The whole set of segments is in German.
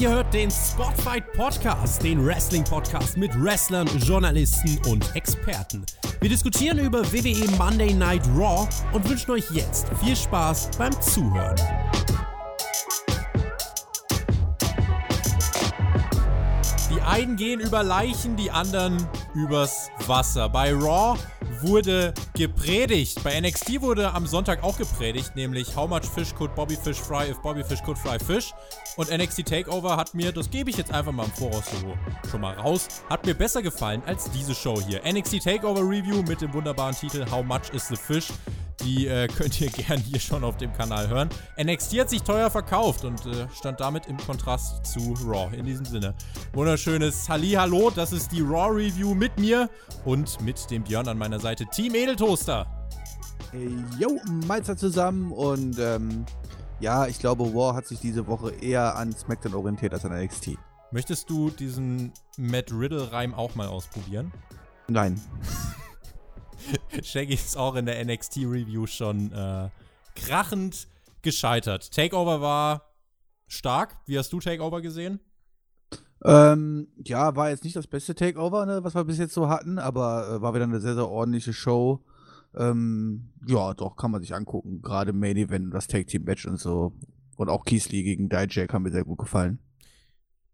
Ihr hört den Spotfight Podcast, den Wrestling Podcast mit Wrestlern, Journalisten und Experten. Wir diskutieren über WWE Monday Night Raw und wünschen euch jetzt viel Spaß beim Zuhören. Die einen gehen über Leichen, die anderen übers Wasser. Bei Raw wurde gepredigt. Bei NXT wurde am Sonntag auch gepredigt, nämlich How much fish could Bobby Fish fry if Bobby Fish could fry fish? Und NXT Takeover hat mir, das gebe ich jetzt einfach mal im Voraus so schon mal raus, hat mir besser gefallen als diese Show hier. NXT Takeover Review mit dem wunderbaren Titel How much is the fish? Die äh, könnt ihr gern hier schon auf dem Kanal hören. NXT hat sich teuer verkauft und äh, stand damit im Kontrast zu Raw. In diesem Sinne, wunderschönes Hallo, das ist die Raw Review mit mir und mit dem Björn an meiner Seite. Team Edeltoaster. Yo, Meister zusammen und ähm, ja, ich glaube, Raw hat sich diese Woche eher an SmackDown orientiert als an NXT. Möchtest du diesen Matt Riddle-Reim auch mal ausprobieren? Nein. Shaggy ist auch in der NXT-Review schon äh, krachend gescheitert. Takeover war stark. Wie hast du Takeover gesehen? Ähm, ja, war jetzt nicht das beste Takeover, ne, was wir bis jetzt so hatten, aber äh, war wieder eine sehr, sehr ordentliche Show. Ähm, ja, doch, kann man sich angucken. Gerade Main Event, das Tag Team Match und so. Und auch Keesley gegen Dijak haben mir sehr gut gefallen.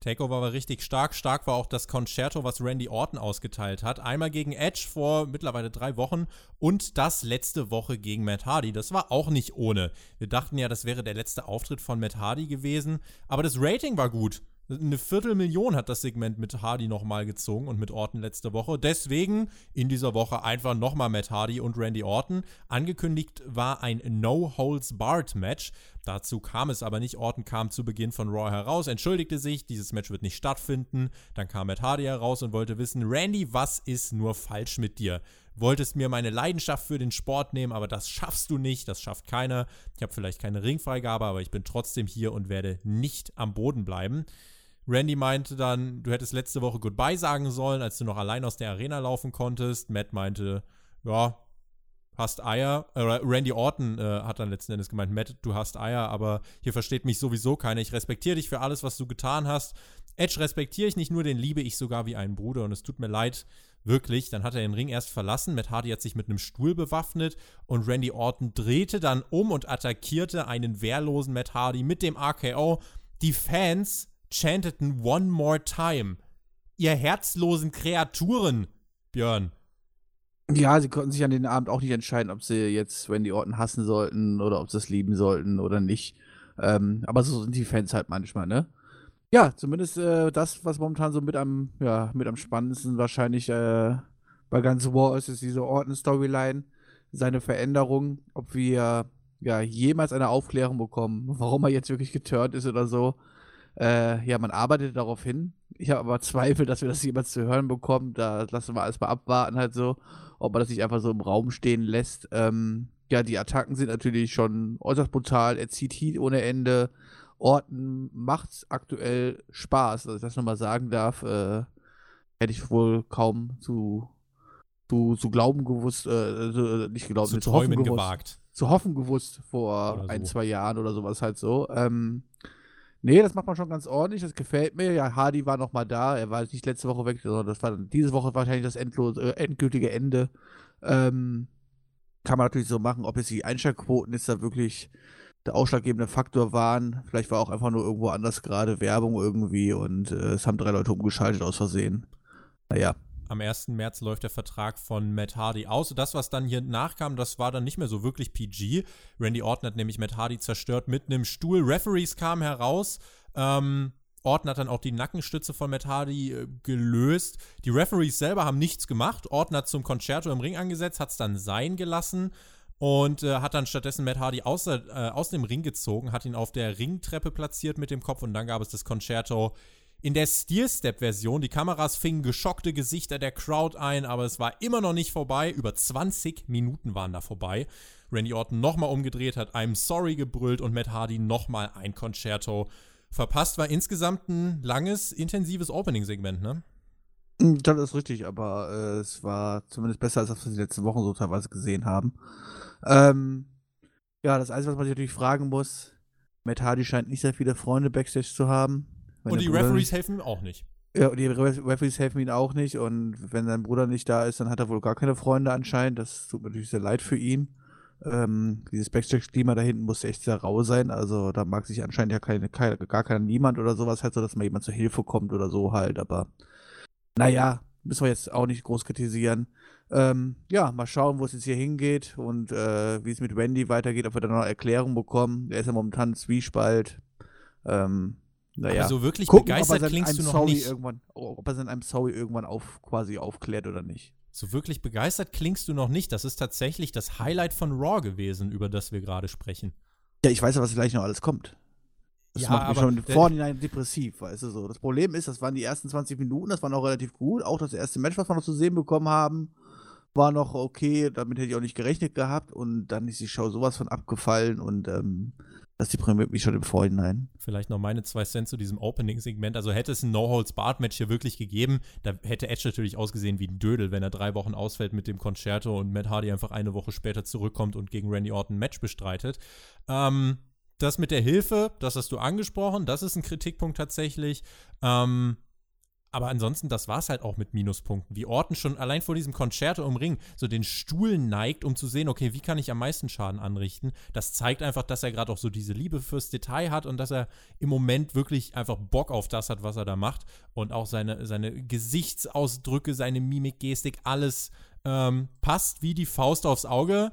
Takeover war richtig stark. Stark war auch das Concerto, was Randy Orton ausgeteilt hat. Einmal gegen Edge vor mittlerweile drei Wochen und das letzte Woche gegen Matt Hardy. Das war auch nicht ohne. Wir dachten ja, das wäre der letzte Auftritt von Matt Hardy gewesen, aber das Rating war gut. Eine Viertelmillion hat das Segment mit Hardy nochmal gezogen und mit Orton letzte Woche. Deswegen in dieser Woche einfach nochmal Matt Hardy und Randy Orton. Angekündigt war ein No-Holds-Barred-Match. Dazu kam es aber nicht. Orton kam zu Beginn von Raw heraus, entschuldigte sich, dieses Match wird nicht stattfinden. Dann kam Matt Hardy heraus und wollte wissen, Randy, was ist nur falsch mit dir? Wolltest mir meine Leidenschaft für den Sport nehmen, aber das schaffst du nicht, das schafft keiner. Ich habe vielleicht keine Ringfreigabe, aber ich bin trotzdem hier und werde nicht am Boden bleiben. Randy meinte dann, du hättest letzte Woche Goodbye sagen sollen, als du noch allein aus der Arena laufen konntest. Matt meinte, ja, hast Eier. Äh, Randy Orton äh, hat dann letzten Endes gemeint, Matt, du hast Eier, aber hier versteht mich sowieso keiner. Ich respektiere dich für alles, was du getan hast. Edge respektiere ich nicht nur, den liebe ich sogar wie einen Bruder und es tut mir leid, wirklich. Dann hat er den Ring erst verlassen. Matt Hardy hat sich mit einem Stuhl bewaffnet und Randy Orton drehte dann um und attackierte einen wehrlosen Matt Hardy mit dem RKO. Die Fans chanteten One More Time. Ihr herzlosen Kreaturen, Björn. Ja, sie konnten sich an den Abend auch nicht entscheiden, ob sie jetzt Randy Orton hassen sollten oder ob sie es lieben sollten oder nicht. Ähm, aber so sind die Fans halt manchmal, ne? Ja, zumindest äh, das, was momentan so mit am, ja, mit am spannendsten wahrscheinlich äh, bei ganz War ist, ist diese Orton-Storyline, seine Veränderung, ob wir ja jemals eine Aufklärung bekommen, warum er jetzt wirklich geturnt ist oder so. Äh, ja, man arbeitet darauf hin. Ich habe aber Zweifel, dass wir das jemals zu hören bekommen. Da lassen wir alles mal abwarten, halt so, ob man das nicht einfach so im Raum stehen lässt. Ähm, ja, die Attacken sind natürlich schon äußerst brutal. Er zieht Heat ohne Ende. Orten macht aktuell Spaß, dass ich das nochmal sagen darf. Äh, hätte ich wohl kaum zu, zu, zu glauben gewusst, äh, nicht glauben, zu, zu hoffen gewusst, gewagt. Zu hoffen gewusst vor so. ein, zwei Jahren oder sowas halt so. Ähm, Nee, das macht man schon ganz ordentlich, das gefällt mir. Ja, Hardy war noch mal da, er war nicht letzte Woche weg, sondern das war diese Woche wahrscheinlich das endlos, äh, endgültige Ende. Ähm, kann man natürlich so machen, ob jetzt die Einschaltquoten jetzt da wirklich der ausschlaggebende Faktor waren. Vielleicht war auch einfach nur irgendwo anders gerade Werbung irgendwie und äh, es haben drei Leute umgeschaltet aus Versehen. Naja, am 1. März läuft der Vertrag von Matt Hardy aus. Das, was dann hier nachkam, das war dann nicht mehr so wirklich PG. Randy Orton hat nämlich Matt Hardy zerstört mit einem Stuhl. Referees kamen heraus. Ähm, Orton hat dann auch die Nackenstütze von Matt Hardy äh, gelöst. Die Referees selber haben nichts gemacht. Orton hat zum Concerto im Ring angesetzt, hat es dann sein gelassen und äh, hat dann stattdessen Matt Hardy aus, äh, aus dem Ring gezogen, hat ihn auf der Ringtreppe platziert mit dem Kopf und dann gab es das Concerto in der Steel-Step-Version, die Kameras fingen geschockte Gesichter der Crowd ein, aber es war immer noch nicht vorbei. Über 20 Minuten waren da vorbei. Randy Orton nochmal umgedreht, hat I'm sorry gebrüllt und Matt Hardy nochmal ein Concerto verpasst. War insgesamt ein langes, intensives Opening-Segment, ne? Hm, das ist richtig, aber äh, es war zumindest besser, als was wir die letzten Wochen so teilweise gesehen haben. Ähm, ja, das Einzige, was man sich natürlich fragen muss, Matt Hardy scheint nicht sehr viele Freunde Backstage zu haben. Und die Bruder Referees helfen ihm auch nicht. Ja, und die Referees helfen ihm auch nicht. Und wenn sein Bruder nicht da ist, dann hat er wohl gar keine Freunde anscheinend. Das tut mir natürlich sehr leid für ihn. Ähm, dieses Backstage-Klima da hinten muss echt sehr rau sein. Also da mag sich anscheinend ja keine, keine, gar keiner niemand oder sowas halt so, dass mal jemand zur Hilfe kommt oder so halt. Aber naja, müssen wir jetzt auch nicht groß kritisieren. Ähm, ja, mal schauen, wo es jetzt hier hingeht und äh, wie es mit Wendy weitergeht, ob wir da noch Erklärung bekommen. Er ist ja momentan Zwiespalt. Ähm, naja. Aber so wirklich Gucken, begeistert klingst du noch Sorry nicht. Irgendwann, ob er in einem Sorry irgendwann auf, quasi aufklärt oder nicht. So wirklich begeistert klingst du noch nicht. Das ist tatsächlich das Highlight von Raw gewesen, über das wir gerade sprechen. Ja, ich weiß ja, was gleich noch alles kommt. Das ja, macht mich schon vorhinein depressiv, weißt du so. Das Problem ist, das waren die ersten 20 Minuten, das war noch relativ gut. Auch das erste Match, was wir noch zu sehen bekommen haben, war noch okay. Damit hätte ich auch nicht gerechnet gehabt. Und dann ist die Show sowas von abgefallen und ähm, das deprimiert mich schon im Vorhinein. Vielleicht noch meine zwei Cent zu diesem Opening-Segment. Also hätte es ein No-Holds-Barred-Match hier wirklich gegeben, da hätte Edge natürlich ausgesehen wie ein Dödel, wenn er drei Wochen ausfällt mit dem Concerto und Matt Hardy einfach eine Woche später zurückkommt und gegen Randy Orton ein Match bestreitet. Ähm, das mit der Hilfe, das hast du angesprochen, das ist ein Kritikpunkt tatsächlich. Ähm, aber ansonsten, das war es halt auch mit Minuspunkten. Wie Orton schon allein vor diesem Concerto im Ring so den Stuhl neigt, um zu sehen, okay, wie kann ich am meisten Schaden anrichten. Das zeigt einfach, dass er gerade auch so diese Liebe fürs Detail hat und dass er im Moment wirklich einfach Bock auf das hat, was er da macht. Und auch seine, seine Gesichtsausdrücke, seine Mimik, Gestik, alles ähm, passt wie die Faust aufs Auge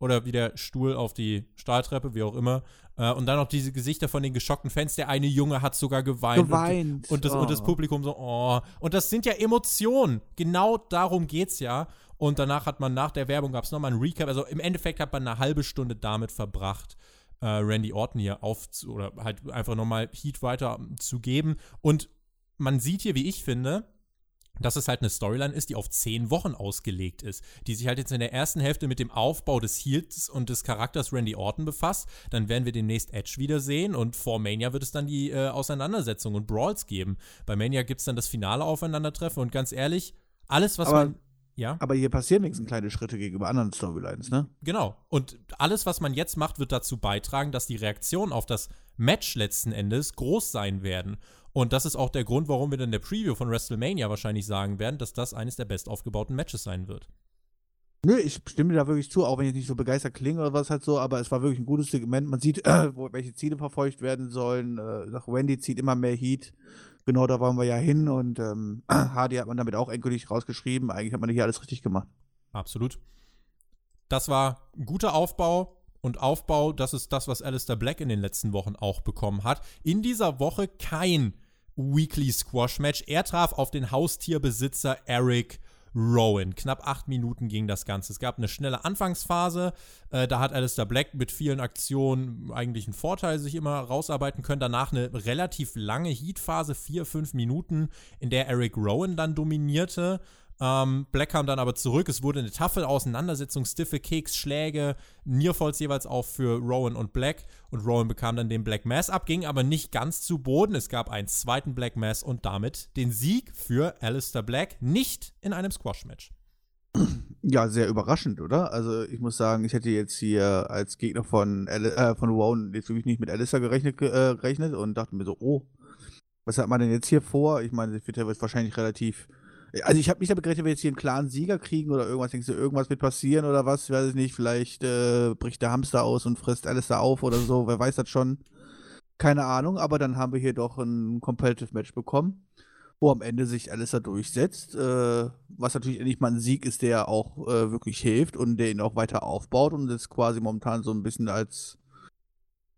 oder wie der Stuhl auf die Stahltreppe, wie auch immer. Äh, und dann noch diese Gesichter von den geschockten Fans. Der eine Junge hat sogar geweint. Geweint. Und, und, das, oh. und das Publikum so, oh. Und das sind ja Emotionen. Genau darum geht's ja. Und danach hat man nach der Werbung gab es nochmal ein Recap. Also im Endeffekt hat man eine halbe Stunde damit verbracht, äh, Randy Orton hier auf oder halt einfach nochmal Heat weiter zu geben. Und man sieht hier, wie ich finde, dass es halt eine Storyline ist, die auf zehn Wochen ausgelegt ist, die sich halt jetzt in der ersten Hälfte mit dem Aufbau des Heels und des Charakters Randy Orton befasst. Dann werden wir demnächst Edge wiedersehen und vor Mania wird es dann die äh, Auseinandersetzung und Brawls geben. Bei Mania gibt es dann das finale Aufeinandertreffen und ganz ehrlich, alles, was aber, man. Ja. Aber hier passieren wenigstens kleine Schritte gegenüber anderen Storylines, ne? Genau. Und alles, was man jetzt macht, wird dazu beitragen, dass die Reaktionen auf das Match letzten Endes groß sein werden. Und das ist auch der Grund, warum wir dann in der Preview von WrestleMania wahrscheinlich sagen werden, dass das eines der best aufgebauten Matches sein wird. Nö, ich stimme dir da wirklich zu, auch wenn ich nicht so begeistert klinge oder was halt so, aber es war wirklich ein gutes Segment. Man sieht, äh, wo, welche Ziele verfolgt werden sollen. Äh, Wendy zieht immer mehr Heat. Genau da waren wir ja hin und ähm, Hardy hat man damit auch endgültig rausgeschrieben. Eigentlich hat man hier alles richtig gemacht. Absolut. Das war ein guter Aufbau und Aufbau. Das ist das, was Alistair Black in den letzten Wochen auch bekommen hat. In dieser Woche kein Weekly Squash Match. Er traf auf den Haustierbesitzer Eric Rowan. Knapp acht Minuten ging das Ganze. Es gab eine schnelle Anfangsphase. Äh, da hat Alistair Black mit vielen Aktionen eigentlich einen Vorteil sich immer rausarbeiten können. Danach eine relativ lange Heatphase, vier, fünf Minuten, in der Eric Rowan dann dominierte. Ähm, Black kam dann aber zurück. Es wurde eine taffe Auseinandersetzung, stiffe Keks, Schläge, Nearfalls jeweils auch für Rowan und Black. Und Rowan bekam dann den Black Mass ab, ging aber nicht ganz zu Boden. Es gab einen zweiten Black Mass und damit den Sieg für Alistair Black, nicht in einem Squash-Match. Ja, sehr überraschend, oder? Also ich muss sagen, ich hätte jetzt hier als Gegner von, Ali äh, von Rowan jetzt wirklich nicht mit Alistair gerechnet, äh, gerechnet und dachte mir so, oh, was hat man denn jetzt hier vor? Ich meine, das wird ja wahrscheinlich relativ also ich habe nicht damit gerechnet, wenn wir jetzt hier einen klaren Sieger kriegen oder irgendwas. Denkst du, irgendwas wird passieren oder was? Ich weiß nicht. Vielleicht äh, bricht der Hamster aus und frisst alles da auf oder so. Wer weiß das schon. Keine Ahnung. Aber dann haben wir hier doch ein Competitive Match bekommen, wo am Ende sich alles da durchsetzt. Äh, was natürlich endlich mal ein Sieg ist, der auch äh, wirklich hilft und der ihn auch weiter aufbaut und das quasi momentan so ein bisschen als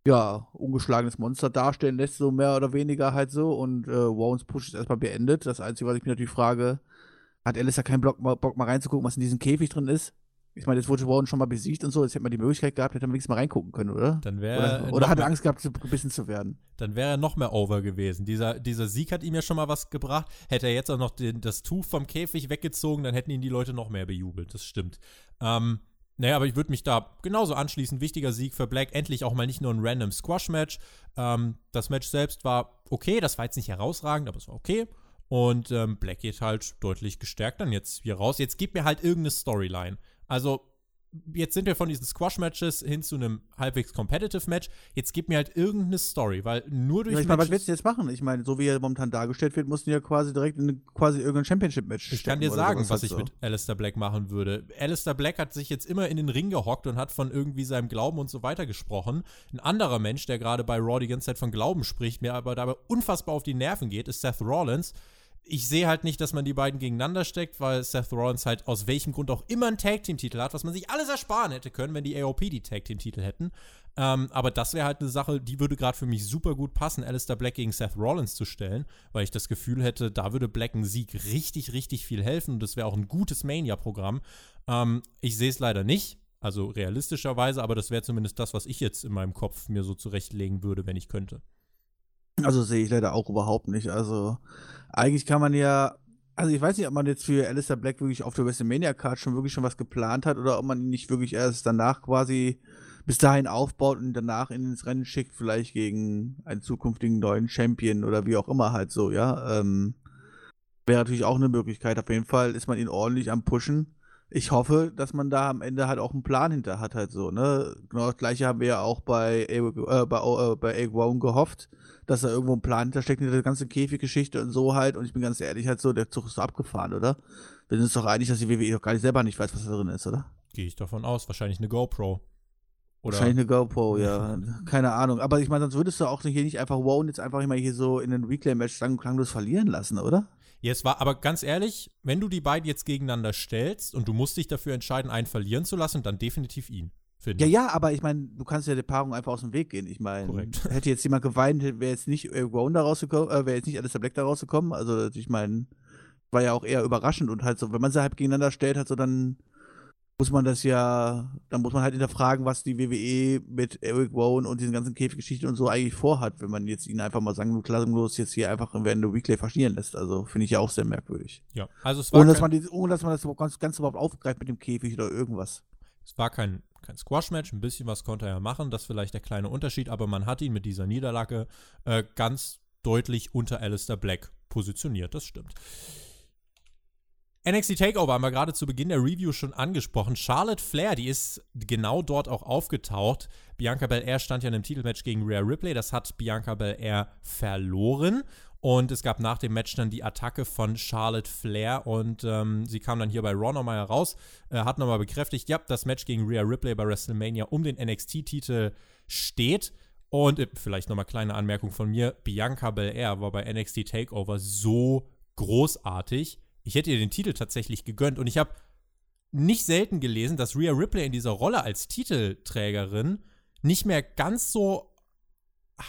ja, ungeschlagenes Monster darstellen lässt, so mehr oder weniger halt so. Und äh, Wowens Push ist erstmal beendet. Das Einzige, was ich mir natürlich frage, hat Alistair keinen Bock, Bock mal reinzugucken, was in diesem Käfig drin ist? Ich meine, jetzt wurde Wowen schon mal besiegt und so, jetzt hätte man die Möglichkeit gehabt, hätte man wenigstens mal reingucken können, oder? Dann wäre oder, oder hat er Angst gehabt, gebissen zu werden? Dann wäre er noch mehr over gewesen. Dieser, dieser Sieg hat ihm ja schon mal was gebracht. Hätte er jetzt auch noch den, das Tuch vom Käfig weggezogen, dann hätten ihn die Leute noch mehr bejubelt. Das stimmt. Ähm, naja, aber ich würde mich da genauso anschließen. Wichtiger Sieg für Black. Endlich auch mal nicht nur ein random Squash-Match. Ähm, das Match selbst war okay. Das war jetzt nicht herausragend, aber es war okay. Und ähm, Black geht halt deutlich gestärkt dann jetzt hier raus. Jetzt gib mir halt irgendeine Storyline. Also jetzt sind wir von diesen Squash-Matches hin zu einem halbwegs competitive Match. Jetzt gib mir halt irgendeine Story, weil nur durch. Ja, ich meine, was willst du jetzt machen? Ich meine, so wie er momentan dargestellt wird, mussten ja quasi direkt in quasi irgendein Championship-Match Ich kann dir sagen, was ich so. mit Alistair Black machen würde. Alistair Black hat sich jetzt immer in den Ring gehockt und hat von irgendwie seinem Glauben und so weiter gesprochen. Ein anderer Mensch, der gerade bei Raw die ganze Zeit von Glauben spricht, mir aber dabei unfassbar auf die Nerven geht, ist Seth Rollins ich sehe halt nicht, dass man die beiden gegeneinander steckt, weil Seth Rollins halt aus welchem Grund auch immer einen Tag-Team-Titel hat, was man sich alles ersparen hätte können, wenn die AOP die Tag-Team-Titel hätten. Ähm, aber das wäre halt eine Sache, die würde gerade für mich super gut passen, Alistair Black gegen Seth Rollins zu stellen, weil ich das Gefühl hätte, da würde Black ein Sieg richtig, richtig viel helfen und das wäre auch ein gutes Mania-Programm. Ähm, ich sehe es leider nicht, also realistischerweise, aber das wäre zumindest das, was ich jetzt in meinem Kopf mir so zurechtlegen würde, wenn ich könnte. Also sehe ich leider auch überhaupt nicht. Also eigentlich kann man ja, also ich weiß nicht, ob man jetzt für Alistair Black wirklich auf der WrestleMania-Card schon wirklich schon was geplant hat oder ob man ihn nicht wirklich erst danach quasi bis dahin aufbaut und danach ins Rennen schickt, vielleicht gegen einen zukünftigen neuen Champion oder wie auch immer halt so, ja. Ähm, Wäre natürlich auch eine Möglichkeit. Auf jeden Fall ist man ihn ordentlich am Pushen ich hoffe, dass man da am Ende halt auch einen Plan hinter hat, halt so, ne? Genau das gleiche haben wir ja auch bei, äh, bei, äh, bei Egg gehofft, dass da irgendwo ein Plan hintersteckt, in der ganzen Käfiggeschichte und so halt. Und ich bin ganz ehrlich, halt so, der Zug ist so abgefahren, oder? Wir sind uns doch einig, dass die WWE doch gar nicht selber nicht weiß, was da drin ist, oder? Gehe ich davon aus. Wahrscheinlich eine GoPro. Oder? Wahrscheinlich eine GoPro, ja. Keine Ahnung. Aber ich meine, sonst würdest du auch hier nicht einfach Wow jetzt einfach immer hier so in den Reclay-Match lang klanglos verlieren lassen, oder? Jetzt war, aber ganz ehrlich, wenn du die beiden jetzt gegeneinander stellst und du musst dich dafür entscheiden, einen verlieren zu lassen, dann definitiv ihn. Ja, ja, aber ich meine, du kannst ja der Paarung einfach aus dem Weg gehen. Ich meine, hätte jetzt jemand geweint, wäre jetzt nicht äh, Rowan da rausgekommen, äh, wäre jetzt nicht Alistair Black da rausgekommen. Also, ich meine, war ja auch eher überraschend und halt so, wenn man sie halt gegeneinander stellt, halt so, dann muss man das ja, dann muss man halt hinterfragen, was die WWE mit Eric Rowan und diesen ganzen Käfiggeschichten und so eigentlich vorhat, wenn man jetzt ihn einfach mal sagen, klanglos jetzt hier einfach in der Weekly verschieren lässt. Also finde ich ja auch sehr merkwürdig. Ja, also es war. Ohne, dass man, die, ohne dass man das ganz, ganz überhaupt aufgreift mit dem Käfig oder irgendwas. Es war kein, kein Squash-Match, ein bisschen was konnte er ja machen, das ist vielleicht der kleine Unterschied, aber man hat ihn mit dieser Niederlage äh, ganz deutlich unter Alistair Black positioniert, das stimmt. NXT Takeover haben wir gerade zu Beginn der Review schon angesprochen. Charlotte Flair, die ist genau dort auch aufgetaucht. Bianca Belair stand ja in einem Titelmatch gegen Rhea Ripley. Das hat Bianca Belair verloren. Und es gab nach dem Match dann die Attacke von Charlotte Flair und ähm, sie kam dann hier bei Raw nochmal heraus, äh, hat nochmal bekräftigt, ja, das Match gegen Rhea Ripley bei WrestleMania um den NXT-Titel steht. Und äh, vielleicht nochmal kleine Anmerkung von mir, Bianca Belair war bei NXT Takeover so großartig ich hätte ihr den Titel tatsächlich gegönnt. Und ich habe nicht selten gelesen, dass Rhea Ripley in dieser Rolle als Titelträgerin nicht mehr ganz so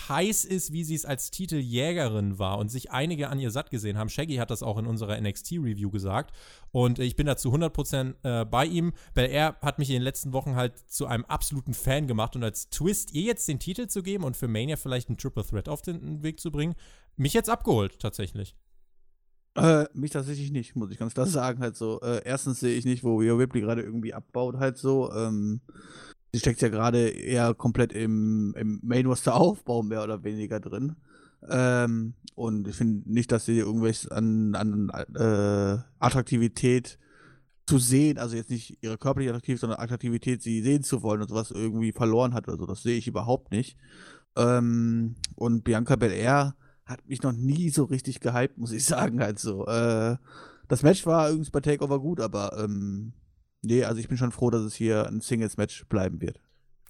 heiß ist, wie sie es als Titeljägerin war und sich einige an ihr satt gesehen haben. Shaggy hat das auch in unserer NXT-Review gesagt und ich bin dazu 100% äh, bei ihm, weil er hat mich in den letzten Wochen halt zu einem absoluten Fan gemacht und als Twist, ihr jetzt den Titel zu geben und für Mania vielleicht einen Triple Threat auf den Weg zu bringen, mich jetzt abgeholt, tatsächlich. Äh, mich tatsächlich nicht, muss ich ganz klar sagen. Halt so, äh, erstens sehe ich nicht, wo Rhea Ripley gerade irgendwie abbaut, halt so. Ähm, sie steckt ja gerade eher komplett im, im Main Roster Aufbau mehr oder weniger drin. Ähm, und ich finde nicht, dass sie irgendwelches an, an äh, Attraktivität zu sehen, also jetzt nicht ihre körperliche Attraktivität, sondern Attraktivität, sie sehen zu wollen und sowas irgendwie verloren hat oder so. Das sehe ich überhaupt nicht. Ähm, und Bianca Belair hat mich noch nie so richtig gehypt, muss ich sagen. Halt. Äh, das Match war übrigens bei Takeover gut, aber ähm, nee, also ich bin schon froh, dass es hier ein Singles-Match bleiben wird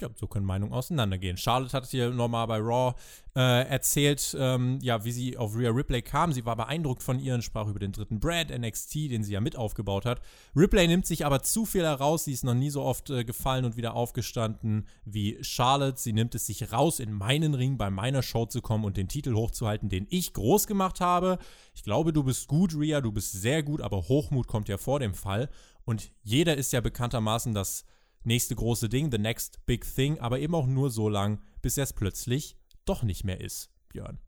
ja, so können Meinungen auseinandergehen. Charlotte hat hier nochmal bei Raw äh, erzählt, ähm, ja, wie sie auf Rhea Ripley kam. Sie war beeindruckt von ihr und sprach über den dritten Brand NXT, den sie ja mit aufgebaut hat. Ripley nimmt sich aber zu viel heraus. Sie ist noch nie so oft äh, gefallen und wieder aufgestanden wie Charlotte. Sie nimmt es sich raus, in meinen Ring bei meiner Show zu kommen und den Titel hochzuhalten, den ich groß gemacht habe. Ich glaube, du bist gut, Rhea, du bist sehr gut, aber Hochmut kommt ja vor dem Fall. Und jeder ist ja bekanntermaßen das nächste große Ding, the next big thing, aber eben auch nur so lang, bis er es plötzlich doch nicht mehr ist, Björn.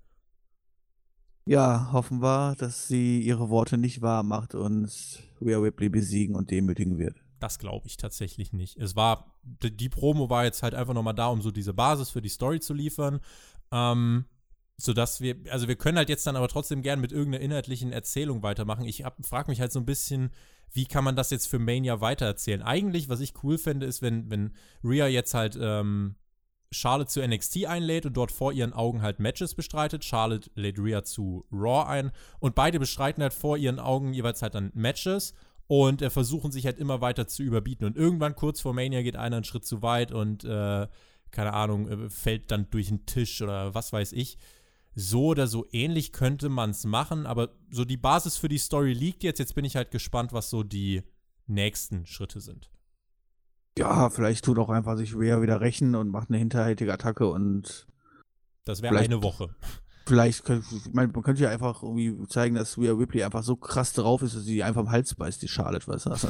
Ja, hoffen wir, dass sie ihre Worte nicht wahr macht und Rhea Ripley besiegen und demütigen wird. Das glaube ich tatsächlich nicht. Es war, die Promo war jetzt halt einfach nochmal da, um so diese Basis für die Story zu liefern. Ähm, sodass wir, also wir können halt jetzt dann aber trotzdem gern mit irgendeiner inhaltlichen Erzählung weitermachen. Ich frage mich halt so ein bisschen, wie kann man das jetzt für Mania weitererzählen? Eigentlich, was ich cool fände, ist, wenn, wenn Rhea jetzt halt ähm, Charlotte zu NXT einlädt und dort vor ihren Augen halt Matches bestreitet. Charlotte lädt Rhea zu Raw ein und beide bestreiten halt vor ihren Augen jeweils halt dann Matches und äh, versuchen sich halt immer weiter zu überbieten. Und irgendwann kurz vor Mania geht einer einen Schritt zu weit und äh, keine Ahnung, äh, fällt dann durch den Tisch oder was weiß ich so oder so ähnlich könnte man es machen, aber so die Basis für die Story liegt jetzt. Jetzt bin ich halt gespannt, was so die nächsten Schritte sind. Ja, vielleicht tut auch einfach sich Rhea wieder rächen und macht eine hinterhältige Attacke und. Das wäre eine Woche. Vielleicht könnte, man könnte ja einfach irgendwie zeigen, dass Rhea Ripley einfach so krass drauf ist, dass sie einfach am Hals beißt, die Charlotte, weißt du? Also,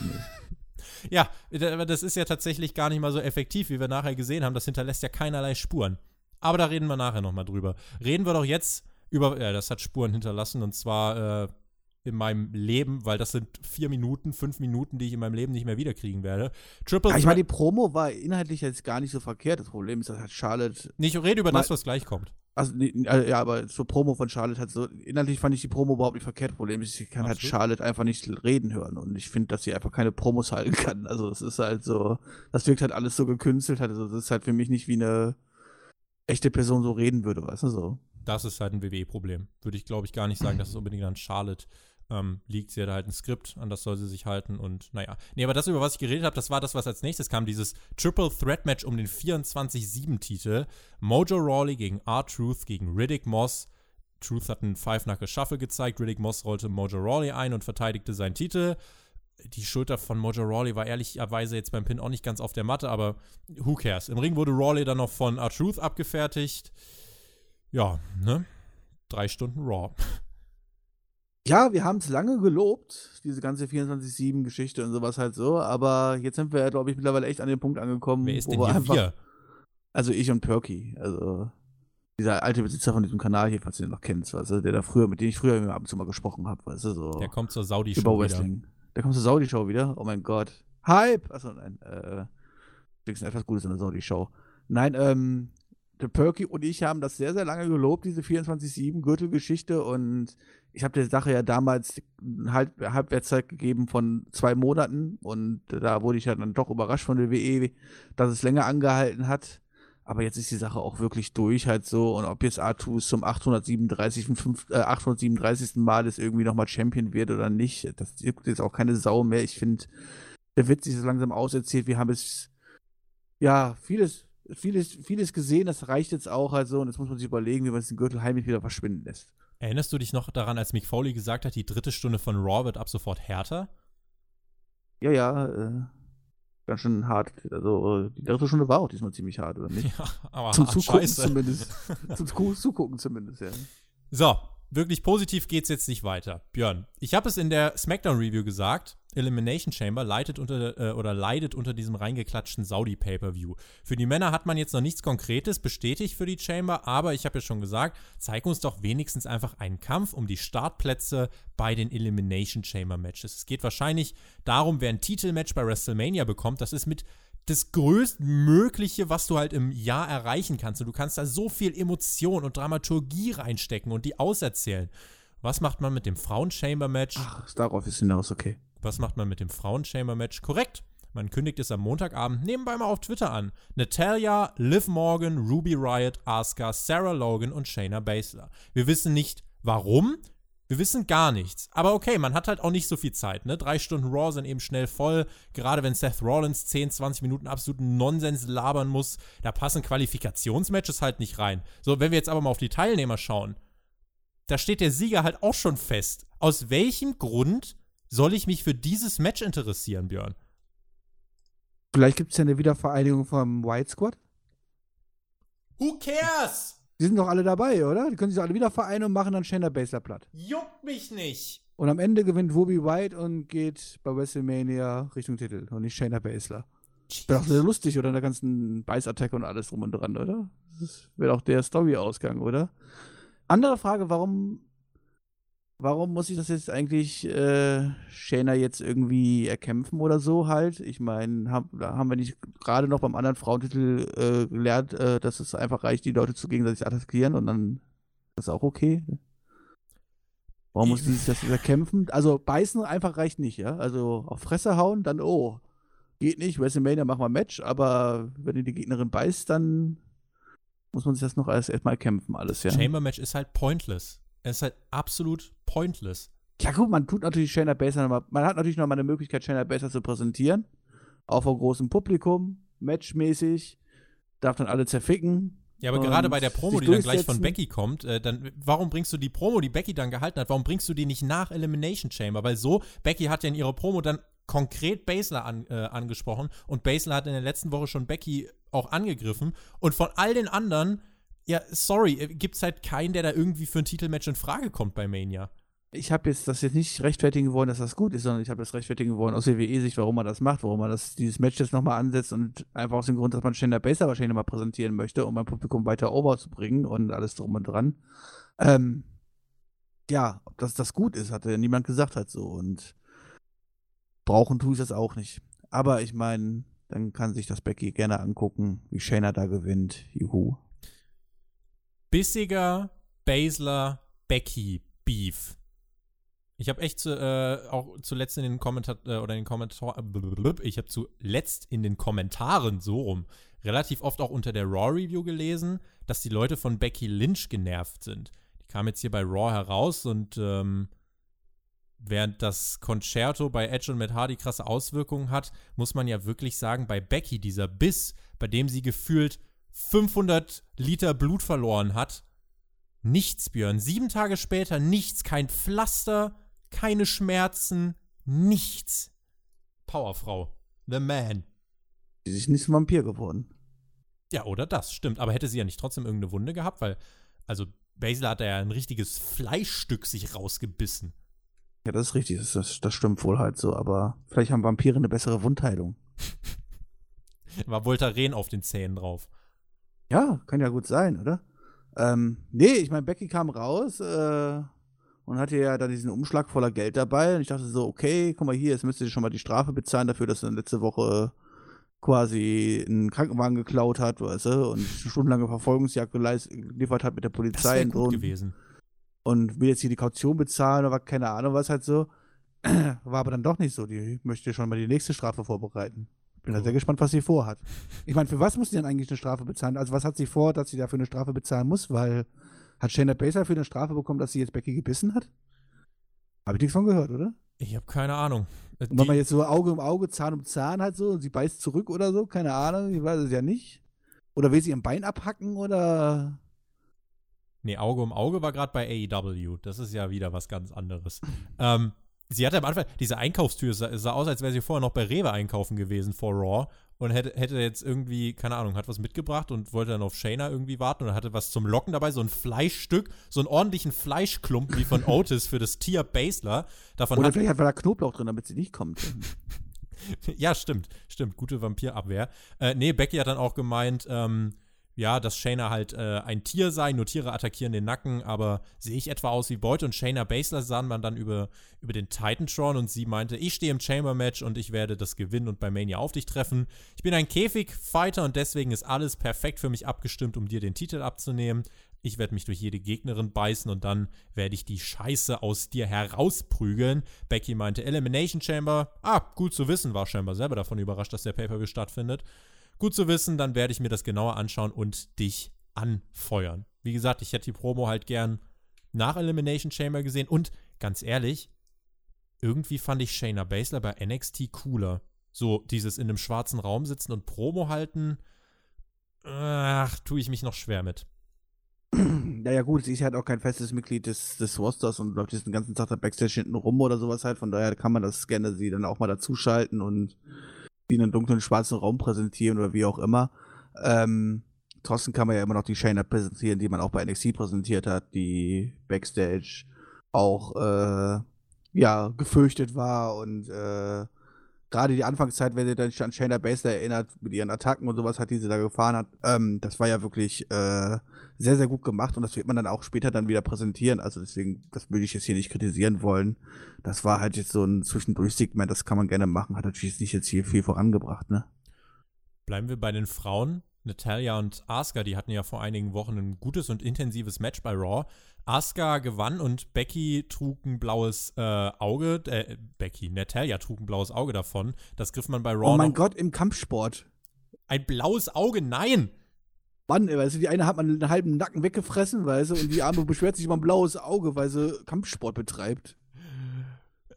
ja, das ist ja tatsächlich gar nicht mal so effektiv, wie wir nachher gesehen haben. Das hinterlässt ja keinerlei Spuren. Aber da reden wir nachher nochmal drüber. Reden wir doch jetzt über, ja, das hat Spuren hinterlassen und zwar äh, in meinem Leben, weil das sind vier Minuten, fünf Minuten, die ich in meinem Leben nicht mehr wiederkriegen werde. Triple ja, ich meine, die Promo war inhaltlich jetzt gar nicht so verkehrt. Das Problem ist, dass halt Charlotte. Nicht rede über das, was gleich kommt. Also, äh, ja, aber zur Promo von Charlotte hat so, inhaltlich fand ich die Promo überhaupt nicht verkehrt. Problem ist, ich kann halt Absolut. halt Charlotte einfach nicht reden hören und ich finde, dass sie einfach keine Promos halten kann. Also, es ist halt so, das wirkt halt alles so gekünstelt. Also, das ist halt für mich nicht wie eine echte Person so reden würde, weißt du so. Das ist halt ein WWE-Problem. Würde ich, glaube ich, gar nicht sagen, dass es unbedingt an Charlotte ähm, liegt. Sie hat halt ein Skript, an das soll sie sich halten und naja. Nee, aber das, über was ich geredet habe, das war das, was als nächstes kam, dieses Triple Threat Match um den 24-7-Titel. Mojo Rawley gegen R-Truth gegen Riddick Moss. Truth hat einen Five-Knuckle-Shuffle gezeigt. Riddick Moss rollte Mojo Rawley ein und verteidigte seinen Titel die Schulter von Mojo Rawley war ehrlicherweise jetzt beim Pin auch nicht ganz auf der Matte, aber who cares? Im Ring wurde Rawley dann noch von R-Truth abgefertigt. Ja, ne? Drei Stunden Raw. Ja, wir haben es lange gelobt, diese ganze 24-7-Geschichte und sowas halt so, aber jetzt sind wir, glaube ich, mittlerweile echt an den Punkt angekommen, Wer ist denn hier einfach, wir? Also ich und Perky, also dieser alte Besitzer von diesem Kanal hier, falls du den noch kennst, weißt du, der da früher, mit dem ich früher ab und zu mal gesprochen habe, weißt du, so. Der kommt zur Saudi-Show wieder. Da kommt zur Saudi-Show wieder. Oh mein Gott. Hype! Achso, nein. Äh, ist etwas Gutes in der Saudi-Show. Nein, ähm, der Perky und ich haben das sehr, sehr lange gelobt, diese 24-7-Gürtelgeschichte. Und ich habe der Sache ja damals Halb Halbwertszeit gegeben von zwei Monaten. Und da wurde ich ja dann doch überrascht von der WE, dass es länger angehalten hat. Aber jetzt ist die Sache auch wirklich durch halt so. Und ob jetzt Artus zum 837. 5, äh, 837. Mal ist irgendwie nochmal Champion wird oder nicht, das gibt jetzt auch keine Sau mehr. Ich finde, der Witz ist langsam auserzählt. Wir haben es, ja, vieles, vieles, vieles gesehen. Das reicht jetzt auch halt so. Und jetzt muss man sich überlegen, wie man den Gürtel heimlich wieder verschwinden lässt. Erinnerst du dich noch daran, als Mick Foley gesagt hat, die dritte Stunde von Raw wird ab sofort härter? Ja, ja, äh ganz schön hart. Also die dritte Stunde war auch diesmal ziemlich hart, oder nicht? Ja, aber Zum Zugucken Scheiße. zumindest. Zum Zugucken zumindest, ja. So, wirklich positiv geht's jetzt nicht weiter. Björn, ich habe es in der SmackDown-Review gesagt, Elimination Chamber leidet unter, äh, oder leidet unter diesem reingeklatschten Saudi-Pay-Per-View. Für die Männer hat man jetzt noch nichts Konkretes bestätigt für die Chamber, aber ich habe ja schon gesagt, zeig uns doch wenigstens einfach einen Kampf um die Startplätze bei den Elimination Chamber Matches. Es geht wahrscheinlich darum, wer ein Titelmatch bei WrestleMania bekommt. Das ist mit das größtmögliche, was du halt im Jahr erreichen kannst. Und du kannst da so viel Emotion und Dramaturgie reinstecken und die auserzählen. Was macht man mit dem Frauen-Chamber-Match? Ach, darauf ist hinaus, okay. Was macht man mit dem Frauen-Chamber-Match? Korrekt. Man kündigt es am Montagabend nebenbei mal auf Twitter an. Natalia, Liv Morgan, Ruby Riot, Asuka, Sarah Logan und Shayna Baszler. Wir wissen nicht, warum. Wir wissen gar nichts. Aber okay, man hat halt auch nicht so viel Zeit, ne? Drei Stunden Raw sind eben schnell voll. Gerade wenn Seth Rollins 10, 20 Minuten absoluten Nonsens labern muss, da passen Qualifikationsmatches halt nicht rein. So, wenn wir jetzt aber mal auf die Teilnehmer schauen, da steht der Sieger halt auch schon fest. Aus welchem Grund soll ich mich für dieses Match interessieren, Björn? Vielleicht gibt es ja eine Wiedervereinigung vom White Squad. Who cares? Die sind doch alle dabei, oder? Die können sich alle wieder vereinen und machen dann Shayna Baszler platt. Juckt mich nicht. Und am Ende gewinnt Ruby White und geht bei WrestleMania Richtung Titel und nicht Shayna Baszler. Wäre doch sehr lustig, oder? In der ganzen Beißattacke und alles drum und dran, oder? Das wäre doch der Story-Ausgang, oder? Andere Frage, warum warum muss ich das jetzt eigentlich äh, Shayna jetzt irgendwie erkämpfen oder so halt? Ich meine, hab, haben wir nicht gerade noch beim anderen Frauentitel äh, gelernt, äh, dass es einfach reicht, die Leute zu gegenseitig attackieren und dann Das ist auch okay. Warum muss sie das wieder kämpfen? Also beißen einfach reicht nicht, ja? Also auf Fresse hauen, dann oh, geht nicht, WrestleMania machen wir ein Match, aber wenn die Gegnerin beißt, dann muss man sich das noch alles erstmal kämpfen, alles, ja. Chamber Match ist halt pointless. Es ist halt absolut pointless. Ja, gut, man tut natürlich Shayna Baszler nochmal, man hat natürlich nochmal eine Möglichkeit, Shayna Baszler zu präsentieren. Auch vor großem Publikum, matchmäßig, darf dann alle zerficken. Ja, aber gerade bei der Promo, die dann gleich von Becky kommt, äh, dann, warum bringst du die Promo, die Becky dann gehalten hat, warum bringst du die nicht nach Elimination Chamber? Weil so, Becky hat ja in ihrer Promo dann konkret Baszler an, äh, angesprochen und Baszler hat in der letzten Woche schon Becky auch angegriffen und von all den anderen, ja, sorry, äh, gibt es halt keinen, der da irgendwie für ein Titelmatch in Frage kommt bei Mania ich habe jetzt das jetzt nicht rechtfertigen wollen, dass das gut ist, sondern ich habe das rechtfertigen wollen aus WWE-Sicht, warum man das macht, warum man das, dieses Match jetzt nochmal ansetzt und einfach aus dem Grund, dass man Shayna Baser wahrscheinlich nochmal präsentieren möchte, um mein Publikum weiter over zu bringen und alles drum und dran. Ähm, ja, ob das, das gut ist, hatte niemand gesagt hat so und brauchen tue ich das auch nicht. Aber ich meine, dann kann sich das Becky gerne angucken, wie Shayna da gewinnt. Juhu. Bissiger Basler Becky Beef ich habe echt zu, äh, auch zuletzt in den Kommentar äh, oder in den Kommentaren, äh, ich habe zuletzt in den Kommentaren so rum relativ oft auch unter der Raw Review gelesen, dass die Leute von Becky Lynch genervt sind. Die kam jetzt hier bei Raw heraus und ähm, während das Concerto bei Edge und Matt Hardy krasse Auswirkungen hat, muss man ja wirklich sagen, bei Becky dieser Biss, bei dem sie gefühlt 500 Liter Blut verloren hat, nichts, Björn. Sieben Tage später nichts, kein Pflaster, keine Schmerzen, nichts. Powerfrau. The Man. Sie ist nicht zum Vampir geworden. Ja, oder das, stimmt. Aber hätte sie ja nicht trotzdem irgendeine Wunde gehabt, weil, also Basil hat ja ein richtiges Fleischstück sich rausgebissen. Ja, das ist richtig, das, das, das stimmt wohl halt so, aber vielleicht haben Vampire eine bessere Wundheilung. War Voltaren auf den Zähnen drauf. Ja, kann ja gut sein, oder? Ähm, nee, ich meine, Becky kam raus, äh, und hatte ja da diesen Umschlag voller Geld dabei. Und ich dachte so, okay, guck mal hier, jetzt müsst ihr schon mal die Strafe bezahlen dafür, dass er letzte Woche quasi einen Krankenwagen geklaut hat, weißt du, und eine stundenlange Verfolgungsjagd geliefert hat mit der Polizei das und gut gewesen. Und will jetzt hier die Kaution bezahlen oder keine Ahnung, was halt so. War aber dann doch nicht so. Die möchte schon mal die nächste Strafe vorbereiten. Bin da sehr gespannt, was sie vorhat. Ich meine, für was muss sie denn eigentlich eine Strafe bezahlen? Also, was hat sie vor, dass sie dafür eine Strafe bezahlen muss? Weil hat Shayna Baszler für eine Strafe bekommen, dass sie jetzt Becky gebissen hat? Habe ich nichts von gehört, oder? Ich habe keine Ahnung. Und wenn man jetzt so Auge um Auge, Zahn um Zahn hat so und sie beißt zurück oder so, keine Ahnung, ich weiß es ja nicht. Oder will sie ihr Bein abhacken oder. Nee, Auge um Auge war gerade bei AEW. Das ist ja wieder was ganz anderes. ähm, sie hatte am Anfang, diese Einkaufstür sah, sah aus, als wäre sie vorher noch bei Rewe einkaufen gewesen vor Raw und hätte, hätte jetzt irgendwie, keine Ahnung, hat was mitgebracht und wollte dann auf Shayna irgendwie warten und hatte was zum Locken dabei, so ein Fleischstück, so einen ordentlichen Fleischklumpen wie von Otis für das Tier Basler. Davon Oder hat, vielleicht hat da Knoblauch drin, damit sie nicht kommt. ja, stimmt, stimmt, gute Vampirabwehr. Äh, nee, Becky hat dann auch gemeint, ähm, ja, dass Shayna halt äh, ein Tier sei, nur Tiere attackieren den Nacken, aber sehe ich etwa aus wie Beute und Shayna Baszler sahen man dann über, über den Titantron und sie meinte, ich stehe im Chamber-Match und ich werde das gewinnen und bei Mania auf dich treffen. Ich bin ein Käfig-Fighter und deswegen ist alles perfekt für mich abgestimmt, um dir den Titel abzunehmen. Ich werde mich durch jede Gegnerin beißen und dann werde ich die Scheiße aus dir herausprügeln. Becky meinte Elimination Chamber. Ah, gut zu wissen, war scheinbar selber davon überrascht, dass der Pay-Per-View stattfindet. Gut zu wissen, dann werde ich mir das genauer anschauen und dich anfeuern. Wie gesagt, ich hätte die Promo halt gern nach Elimination Chamber gesehen und ganz ehrlich, irgendwie fand ich Shayna Baszler bei NXT cooler. So dieses in einem schwarzen Raum sitzen und Promo halten, ach, tue ich mich noch schwer mit. Naja gut, sie ist halt auch kein festes Mitglied des, des Rosters und läuft jetzt den ganzen Tag da Backstage hinten rum oder sowas halt. Von daher kann man das gerne sie dann auch mal dazuschalten und die in einem dunklen schwarzen Raum präsentieren oder wie auch immer. Ähm, trotzdem kann man ja immer noch die Shayna präsentieren, die man auch bei NXT präsentiert hat, die Backstage auch äh, ja gefürchtet war und äh, gerade die Anfangszeit, wenn ihr dann an Shayna Baszler erinnert, mit ihren Attacken und sowas hat, die sie da gefahren hat, ähm, das war ja wirklich äh, sehr, sehr gut gemacht und das wird man dann auch später dann wieder präsentieren. Also deswegen, das würde ich jetzt hier nicht kritisieren wollen. Das war halt jetzt so ein Zwischendurchsegment, das kann man gerne machen, hat natürlich nicht jetzt hier viel vorangebracht, ne? Bleiben wir bei den Frauen. Natalia und Asuka, die hatten ja vor einigen Wochen ein gutes und intensives Match bei Raw. Asuka gewann und Becky trug ein blaues äh, Auge, äh, Becky, Natalia trug ein blaues Auge davon. Das griff man bei Raw. Oh mein Gott, im Kampfsport. Ein blaues Auge? Nein! Mann, weißt du, die eine hat man einen halben Nacken weggefressen, weißt du, und die andere beschwert sich über ein blaues Auge, weil sie Kampfsport betreibt.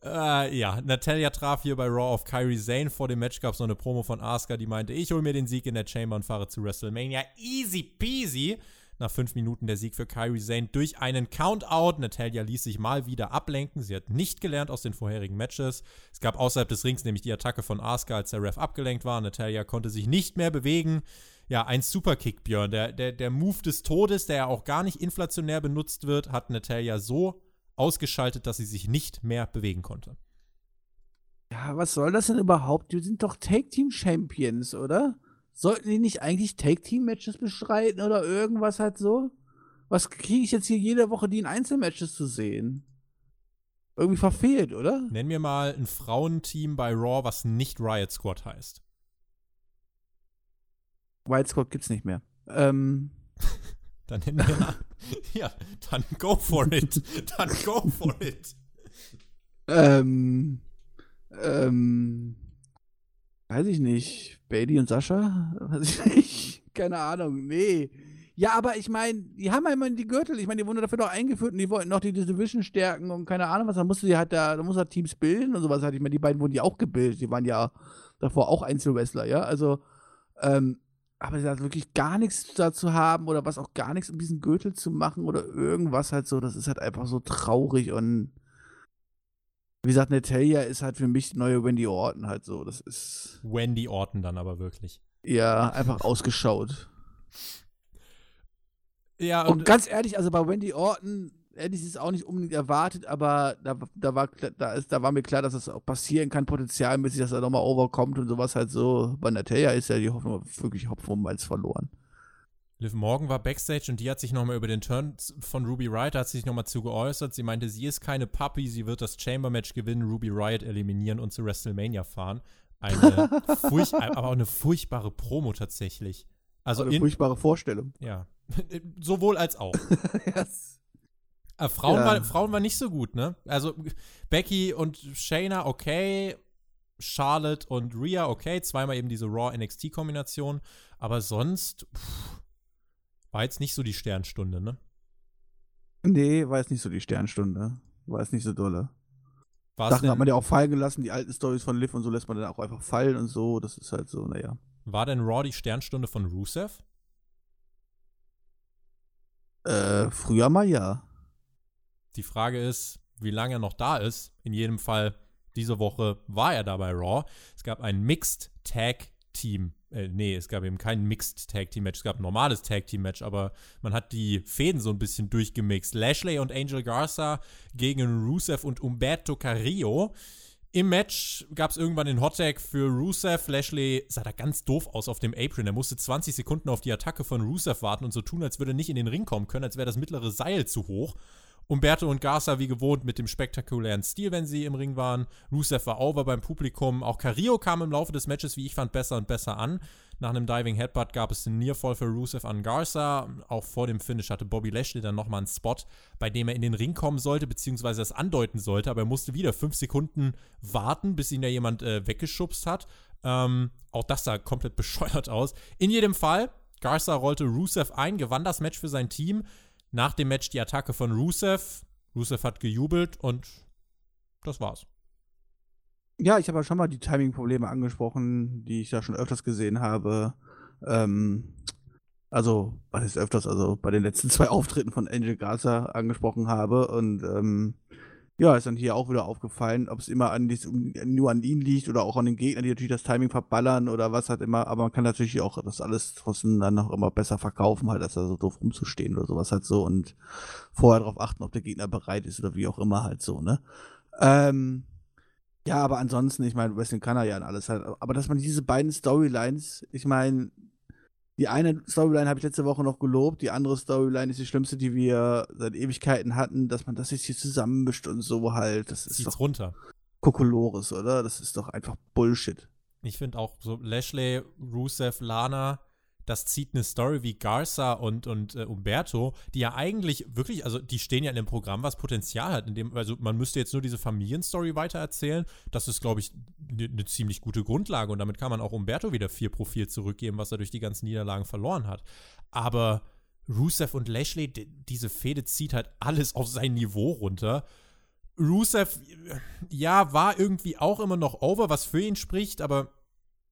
Äh, ja, Natalia traf hier bei Raw auf Kyrie Zane. Vor dem Match gab es noch eine Promo von Asuka, die meinte, ich hole mir den Sieg in der Chamber und fahre zu WrestleMania. Easy peasy. Nach fünf Minuten der Sieg für Kyrie Zane durch einen Countout. Natalia ließ sich mal wieder ablenken. Sie hat nicht gelernt aus den vorherigen Matches. Es gab außerhalb des Rings nämlich die Attacke von Asuka, als der Ref abgelenkt war. Natalia konnte sich nicht mehr bewegen. Ja, ein Superkick, Björn. Der, der, der Move des Todes, der ja auch gar nicht inflationär benutzt wird, hat Natalia so ausgeschaltet, dass sie sich nicht mehr bewegen konnte. Ja, was soll das denn überhaupt? Die sind doch Take Team Champions, oder? Sollten die nicht eigentlich Take Team Matches bestreiten oder irgendwas halt so? Was kriege ich jetzt hier jede Woche, die in Einzelmatches zu sehen? Irgendwie verfehlt, oder? Nenn mir mal ein Frauenteam bei Raw, was nicht Riot Squad heißt. Riot Squad gibt's nicht mehr. Ähm. Dann nennen wir mal. ja, dann go for it. Dann go for it. Ähm. Ähm. Weiß ich nicht. Bailey und Sascha? Weiß ich nicht. Keine Ahnung. Nee. Ja, aber ich meine, die haben ja immer die Gürtel. Ich meine, die wurden dafür doch eingeführt und die wollten noch die Division stärken und keine Ahnung was. Dann musste die halt da, da muss er Teams bilden und sowas. Halt. Ich meine, die beiden wurden ja auch gebildet. Die waren ja davor auch Einzelwrestler, ja. Also, ähm, aber da wirklich gar nichts dazu haben oder was auch gar nichts, um diesen Gürtel zu machen oder irgendwas halt so, das ist halt einfach so traurig und wie gesagt, Natalia ist halt für mich neue Wendy Orton halt so. Das ist. Wendy Orton dann aber wirklich. Ja, einfach ausgeschaut. Ja, und, und ganz ehrlich, also bei Wendy Orton hätte ich es auch nicht unbedingt erwartet, aber da, da, war, da, ist, da war mir klar, dass das auch passieren kann, potenzialmäßig, dass er nochmal overkommt und sowas halt so. Bei Natalia ist ja die Hoffnung wirklich Hopfen als verloren. Liv Morgan war Backstage und die hat sich nochmal über den Turn von Ruby Riot, hat sich nochmal zu geäußert. Sie meinte, sie ist keine Puppy, sie wird das Chamber-Match gewinnen, Ruby Riot eliminieren und zu WrestleMania fahren. Eine furch aber auch eine furchtbare Promo tatsächlich. Also eine in, furchtbare Vorstellung. Ja. Sowohl als auch. yes. Äh, Frauen, ja. war, Frauen war nicht so gut, ne? Also Becky und Shayna, okay. Charlotte und Rhea, okay. Zweimal eben diese Raw NXT-Kombination. Aber sonst pff, war jetzt nicht so die Sternstunde, ne? Nee, war jetzt nicht so die Sternstunde. War jetzt nicht so dolle. War's Sachen hat man ja auch fallen gelassen, die alten Stories von Liv und so lässt man dann auch einfach fallen und so. Das ist halt so, naja. War denn Raw die Sternstunde von Rusev? Äh, früher mal ja. Die Frage ist, wie lange er noch da ist. In jedem Fall, diese Woche war er da bei Raw. Es gab ein Mixed Tag Team. Äh, nee, es gab eben kein Mixed Tag Team Match. Es gab ein normales Tag Team Match, aber man hat die Fäden so ein bisschen durchgemixt. Lashley und Angel Garza gegen Rusev und Umberto Carrillo. Im Match gab es irgendwann den Hottag für Rusev. Lashley sah da ganz doof aus auf dem Apron. Er musste 20 Sekunden auf die Attacke von Rusev warten und so tun, als würde er nicht in den Ring kommen können, als wäre das mittlere Seil zu hoch. Umberto und Garza wie gewohnt mit dem spektakulären Stil, wenn sie im Ring waren. Rusev war over beim Publikum. Auch Carrillo kam im Laufe des Matches, wie ich fand, besser und besser an. Nach einem Diving Headbutt gab es den Nearfall für Rusev an Garza. Auch vor dem Finish hatte Bobby Lashley dann nochmal einen Spot, bei dem er in den Ring kommen sollte, beziehungsweise das andeuten sollte, aber er musste wieder fünf Sekunden warten, bis ihn da jemand äh, weggeschubst hat. Ähm, auch das sah komplett bescheuert aus. In jedem Fall, Garza rollte Rusev ein, gewann das Match für sein Team. Nach dem Match die Attacke von Rusev. Rusev hat gejubelt und das war's. Ja, ich habe ja schon mal die Timing-Probleme angesprochen, die ich da schon öfters gesehen habe. Ähm, also, was ist öfters, also bei den letzten zwei Auftritten von Angel Garza angesprochen habe. Und ähm, ja, ist dann hier auch wieder aufgefallen, ob es immer an dies, nur an ihn liegt oder auch an den Gegnern, die natürlich das Timing verballern oder was halt immer, aber man kann natürlich auch das alles trotzdem dann noch immer besser verkaufen, halt, als da so doof rumzustehen oder sowas halt so und vorher darauf achten, ob der Gegner bereit ist oder wie auch immer halt so, ne? Ähm, ja, aber ansonsten, ich meine, Wrestling kann er ja an alles halt, aber dass man diese beiden Storylines, ich meine, die eine Storyline habe ich letzte Woche noch gelobt, die andere Storyline ist die schlimmste, die wir seit Ewigkeiten hatten, dass man das jetzt hier zusammenmischt und so halt. Das ist Zieht's doch runter. Kokolores, oder? Das ist doch einfach Bullshit. Ich finde auch so Lashley, Rusev, Lana, das zieht eine Story wie Garza und, und äh, Umberto, die ja eigentlich wirklich, also die stehen ja in dem Programm, was Potenzial hat. In dem, also man müsste jetzt nur diese Familienstory weitererzählen. Das ist, glaube ich, eine ne ziemlich gute Grundlage und damit kann man auch Umberto wieder vier Profil zurückgeben, was er durch die ganzen Niederlagen verloren hat. Aber Rusev und Lashley, diese Fehde zieht halt alles auf sein Niveau runter. Rusev, ja, war irgendwie auch immer noch over, was für ihn spricht, aber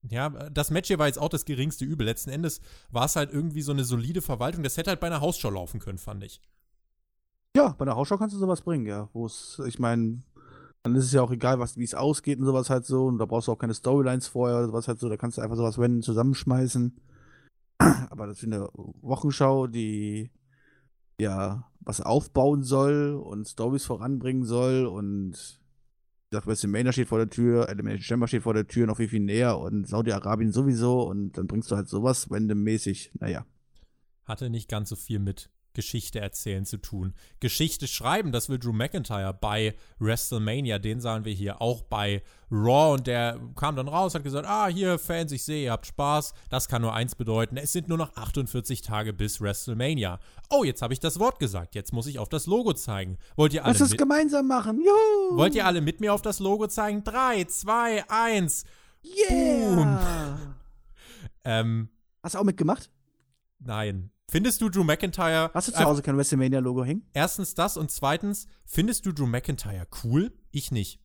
ja, das Match hier war jetzt auch das geringste Übel. Letzten Endes war es halt irgendwie so eine solide Verwaltung. Das hätte halt bei einer Hausschau laufen können, fand ich. Ja, bei einer Hausschau kannst du sowas bringen, ja. Wo es, ich meine, dann ist es ja auch egal, wie es ausgeht und sowas halt so. Und da brauchst du auch keine Storylines vorher oder sowas halt so. Da kannst du einfach sowas random zusammenschmeißen. Aber das ist eine Wochenschau, die ja was aufbauen soll und Stories voranbringen soll und gesagt, WrestleMania steht vor der Tür, Elimination Chamber steht vor der Tür, noch viel, viel näher und Saudi-Arabien sowieso und dann bringst du halt sowas randommäßig, naja. Hatte nicht ganz so viel mit Geschichte erzählen zu tun. Geschichte schreiben, das will Drew McIntyre bei WrestleMania. Den sahen wir hier auch bei Raw und der kam dann raus, hat gesagt, ah, hier Fans, ich sehe, ihr habt Spaß. Das kann nur eins bedeuten, es sind nur noch 48 Tage bis WrestleMania. Oh, jetzt habe ich das Wort gesagt, jetzt muss ich auf das Logo zeigen. Wollt ihr alle Lass es gemeinsam machen, Juhu! Wollt ihr alle mit mir auf das Logo zeigen? 3, 2, 1. Yeah! Boom. ähm, Hast du auch mitgemacht? Nein. Findest du Drew McIntyre. Hast du zu Hause kein WrestleMania-Logo hängen? Erstens das und zweitens, findest du Drew McIntyre cool? Ich nicht.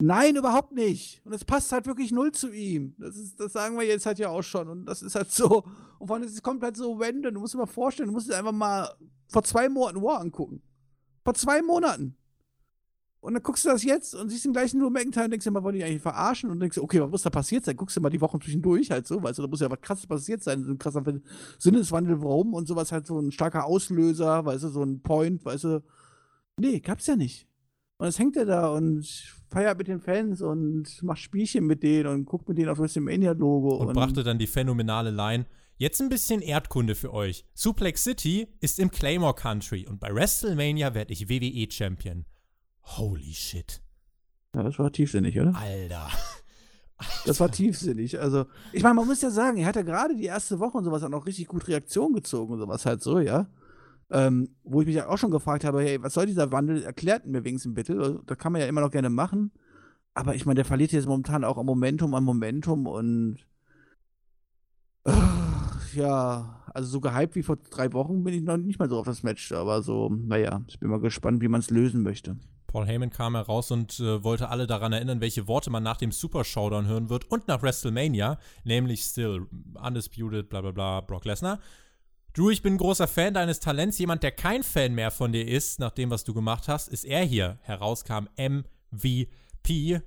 Nein, überhaupt nicht. Und es passt halt wirklich null zu ihm. Das, ist, das sagen wir jetzt halt ja auch schon. Und das ist halt so. Und vor allem, es kommt halt so random. Du musst dir mal vorstellen, du musst dir einfach mal vor zwei Monaten War angucken. Vor zwei Monaten. Und dann guckst du das jetzt und siehst den gleichen nur McIntyre und denkst dir mal, wollen die eigentlich verarschen? Und denkst okay, was muss da passiert sein? Guckst du mal die Wochen zwischendurch halt so, weißt du, da muss ja was krasses passiert sein, so ein krasser Sinneswandel, warum und sowas halt so ein starker Auslöser, weißt du, so ein Point, weißt du. Nee, gab's ja nicht. Und jetzt hängt er da und feiert mit den Fans und macht Spielchen mit denen und guckt mit denen auf das WrestleMania-Logo. Und, und brachte dann die phänomenale Line. Jetzt ein bisschen Erdkunde für euch. Suplex City ist im Claymore Country und bei WrestleMania werde ich WWE Champion. Holy shit. Ja, das war tiefsinnig, oder? Alter. Das war tiefsinnig. Also, ich meine, man muss ja sagen, er hat ja gerade die erste Woche und sowas auch noch richtig gut Reaktion gezogen und sowas halt so, ja. Ähm, wo ich mich ja auch schon gefragt habe, hey, was soll dieser Wandel? Erklärt mir wenigstens bitte. Das kann man ja immer noch gerne machen. Aber ich meine, der verliert jetzt momentan auch am Momentum, an Momentum und äh, ja, also so gehypt wie vor drei Wochen bin ich noch nicht mal so auf das Match. Aber so, naja, ich bin mal gespannt, wie man es lösen möchte. Paul Heyman kam heraus und äh, wollte alle daran erinnern, welche Worte man nach dem Super Showdown hören wird und nach WrestleMania, nämlich still undisputed, bla bla bla, Brock Lesnar. Drew, ich bin ein großer Fan deines Talents. Jemand, der kein Fan mehr von dir ist, nach dem, was du gemacht hast, ist er hier. Herauskam MVP.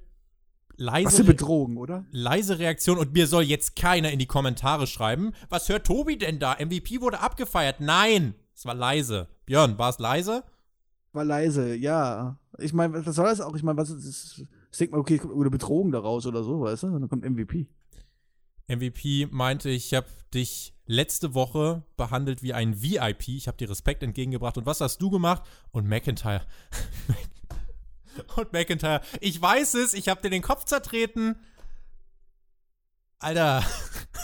Leise, was für Bedrohung, oder? Leise Reaktion und mir soll jetzt keiner in die Kommentare schreiben. Was hört Tobi denn da? MVP wurde abgefeiert. Nein, es war leise. Björn, war es leise? War leise, ja. Ich meine, was soll das auch? Ich meine, was ist. Ich denke mal, okay, kommt eine Bedrohung daraus oder so, weißt du? Und dann kommt MVP. MVP meinte, ich habe dich letzte Woche behandelt wie ein VIP. Ich habe dir Respekt entgegengebracht. Und was hast du gemacht? Und McIntyre. und McIntyre, ich weiß es, ich habe dir den Kopf zertreten. Alter,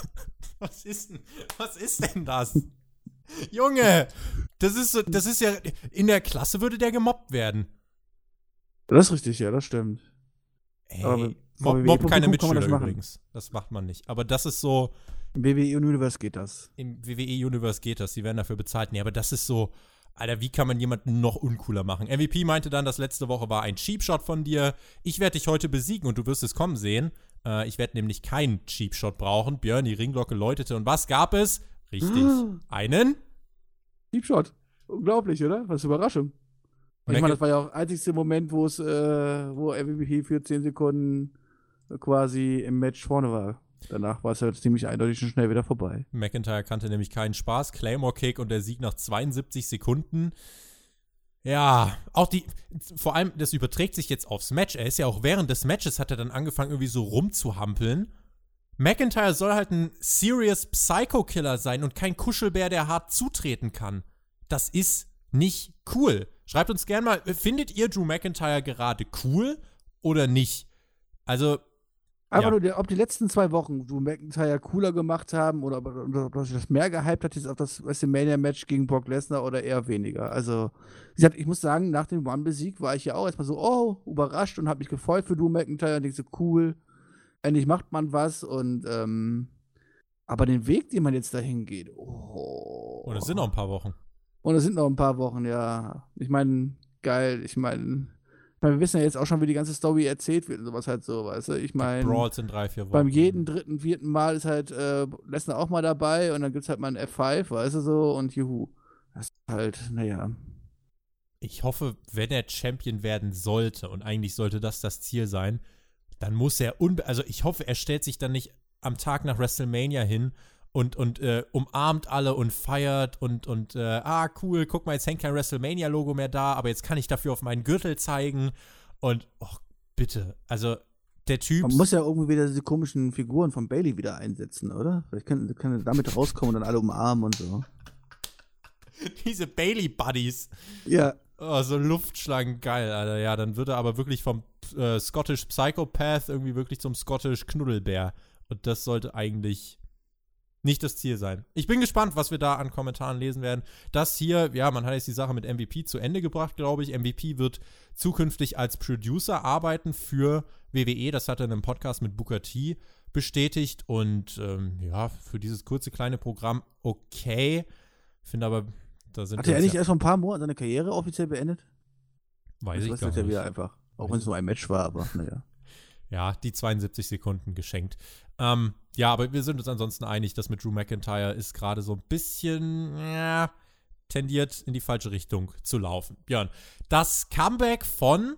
was ist denn, was ist denn das? Junge, das ist so, das ist ja, in der Klasse würde der gemobbt werden. Das ist richtig, ja, das stimmt. Ey, Aber mob, mob keine Mitschüler das übrigens. Das macht man nicht. Aber das ist so. Im WWE Universe geht das. Im WWE Universe geht das. Die werden dafür bezahlt. Nee, aber das ist so. Alter, wie kann man jemanden noch uncooler machen? MVP meinte dann, dass letzte Woche war ein Cheap Shot von dir. Ich werde dich heute besiegen und du wirst es kommen sehen. Äh, ich werde nämlich keinen Cheap Shot brauchen. Björn, die Ringglocke läutete. Und was gab es? Richtig. Einen? Cheap Shot. Unglaublich, oder? Was Überraschung. ich meine, das war ja auch der einzigste Moment, wo es, äh, wo MVP für 10 Sekunden quasi im Match vorne war. Danach war es ja ziemlich eindeutig schon schnell wieder vorbei. McIntyre kannte nämlich keinen Spaß. Claymore Kick und der Sieg nach 72 Sekunden. Ja, auch die, vor allem, das überträgt sich jetzt aufs Match. Er ist ja auch während des Matches hat er dann angefangen, irgendwie so rumzuhampeln. McIntyre soll halt ein Serious Psycho-Killer sein und kein Kuschelbär, der hart zutreten kann. Das ist nicht cool. Schreibt uns gerne mal, findet ihr Drew McIntyre gerade cool oder nicht? Also, Einfach Ja. nur, ob die letzten zwei Wochen Drew McIntyre cooler gemacht haben oder, ob- ob das mehr gehypt hat jetzt auf das WrestleMania-Match gegen Brock Lesnar oder eher weniger. Also, wie gesagt, ich muss sagen, nach dem One-Besieg war ich ja auch erstmal so, oh, überrascht und habe mich gefreut für Drew McIntyre und denke so, cool, endlich macht man was und, ähm, aber den Weg, den man jetzt dahin geht, oh. Und es sind noch ein paar Wochen. Und es sind noch ein paar Wochen, ja. Ich meine, geil, ich meine, ich mein, wir wissen ja jetzt auch schon, wie die ganze Story erzählt wird und sowas halt so, weißt du? Ich meine. Brawls in drei, vier Wochen. Beim jeden dritten, vierten Mal ist halt äh, Lesnar auch mal dabei und dann gibt es halt mal ein F5, weißt du so, und juhu. Das ist halt, naja. Ich hoffe, wenn er Champion werden sollte, und eigentlich sollte das das Ziel sein, dann muss er, unbe also ich hoffe, er stellt sich dann nicht am Tag nach WrestleMania hin und, und äh, umarmt alle und feiert und, und äh, ah, cool, guck mal, jetzt hängt kein WrestleMania-Logo mehr da, aber jetzt kann ich dafür auf meinen Gürtel zeigen und, oh, bitte, also der Typ. Man muss ja irgendwie wieder diese komischen Figuren von Bailey wieder einsetzen, oder? Vielleicht kann, kann er damit rauskommen und dann alle umarmen und so. diese Bailey-Buddies. Ja. Oh, so Luftschlangen, geil, Alter. Ja, dann wird er aber wirklich vom äh, Scottish Psychopath irgendwie wirklich zum Scottish Knuddelbär. Und das sollte eigentlich nicht das Ziel sein. Ich bin gespannt, was wir da an Kommentaren lesen werden. Das hier, ja, man hat jetzt die Sache mit MVP zu Ende gebracht, glaube ich. MVP wird zukünftig als Producer arbeiten für WWE. Das hat er in einem Podcast mit Booker T bestätigt. Und ähm, ja, für dieses kurze kleine Programm okay. Finde aber, da sind Hat er nicht ja, erst vor ein paar Monaten seine Karriere offiziell beendet? weiß ich das gar ist ja nicht. wieder einfach. Auch wenn es nur ein Match war, aber naja. Ja, die 72 Sekunden geschenkt. Ähm, ja, aber wir sind uns ansonsten einig, dass mit Drew McIntyre ist gerade so ein bisschen ja, tendiert in die falsche Richtung zu laufen. Björn, das Comeback von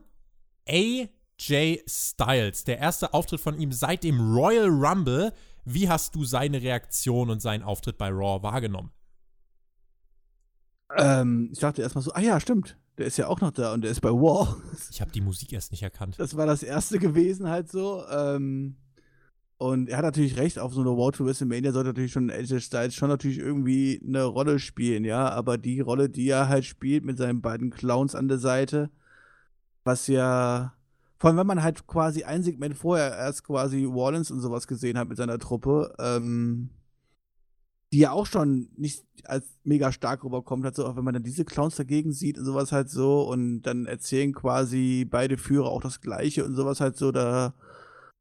AJ Styles, der erste Auftritt von ihm seit dem Royal Rumble. Wie hast du seine Reaktion und seinen Auftritt bei Raw wahrgenommen? Ähm, ich dachte erstmal so, ah ja, stimmt. Der ist ja auch noch da und der ist bei War. Ich habe die Musik erst nicht erkannt. Das war das erste gewesen halt so. Ähm, und er hat natürlich recht, auf so einer War to WrestleMania sollte natürlich schon AJ Styles schon natürlich irgendwie eine Rolle spielen, ja. Aber die Rolle, die er halt spielt mit seinen beiden Clowns an der Seite, was ja, vor allem wenn man halt quasi ein Segment vorher erst quasi Wallens und sowas gesehen hat mit seiner Truppe, ähm, die ja auch schon nicht als mega stark rüberkommt, halt so, auch wenn man dann diese Clowns dagegen sieht und sowas halt so und dann erzählen quasi beide Führer auch das Gleiche und sowas halt so, da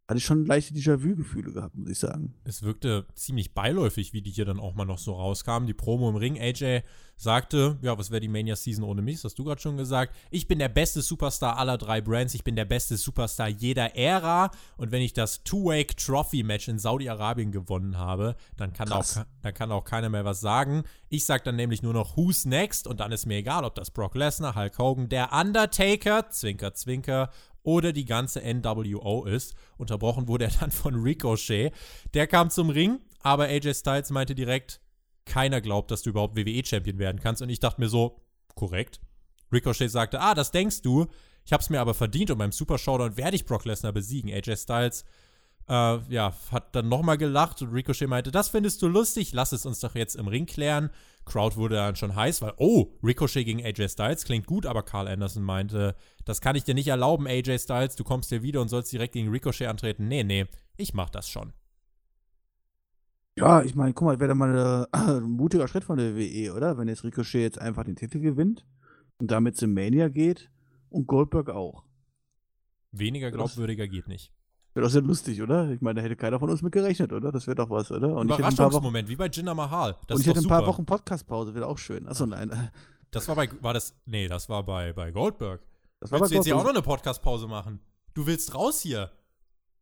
hatte ich schon leichte Déjà-vu-Gefühle gehabt, muss ich sagen. es wirkte ziemlich beiläufig, wie die hier dann auch mal noch so rauskamen. Die Promo im Ring. AJ sagte, ja, was wäre die Mania-Season ohne mich? Das hast du gerade schon gesagt. Ich bin der beste Superstar aller drei Brands. Ich bin der beste Superstar jeder Ära. Und wenn ich das Two-Wake-Trophy-Match in Saudi-Arabien gewonnen habe, dann kann, auch, dann kann auch keiner mehr was sagen. Ich sag dann nämlich nur noch Who's Next und dann ist mir egal, ob das Brock Lesnar, Hulk Hogan, der Undertaker, Zwinker, Zwinker oder die ganze NWO ist. Unterbrochen wurde er dann von Ricochet. Der kam zum Ring, aber AJ Styles meinte direkt, keiner glaubt, dass du überhaupt WWE-Champion werden kannst. Und ich dachte mir so, korrekt. Ricochet sagte, ah, das denkst du. Ich hab's mir aber verdient und beim Super Showdown werde ich Brock Lesnar besiegen. AJ Styles, äh, ja, hat dann nochmal gelacht und Ricochet meinte, das findest du lustig, lass es uns doch jetzt im Ring klären. Crowd wurde dann schon heiß, weil, oh, Ricochet gegen AJ Styles klingt gut, aber Carl Anderson meinte, das kann ich dir nicht erlauben, AJ Styles, du kommst hier wieder und sollst direkt gegen Ricochet antreten. Nee, nee, ich mach das schon. Ja, ich meine, guck mal, wäre da mal äh, ein mutiger Schritt von der WWE, oder? Wenn jetzt Ricochet jetzt einfach den Titel gewinnt und damit zum Mania geht und Goldberg auch. Weniger glaubwürdiger geht nicht. Wäre doch sehr lustig, oder? Ich meine, da hätte keiner von uns mit gerechnet, oder? Das wäre doch was, oder? Und Überraschungsmoment, wie bei Jinder Mahal. Das und ich hätte ein paar. Wochen Podcast-Pause, wäre auch schön. Achso, nein. Das war bei, war das, nee, das war bei, bei Goldberg. Das war Willst du jetzt hier auch noch eine Podcast-Pause machen? Du willst raus hier.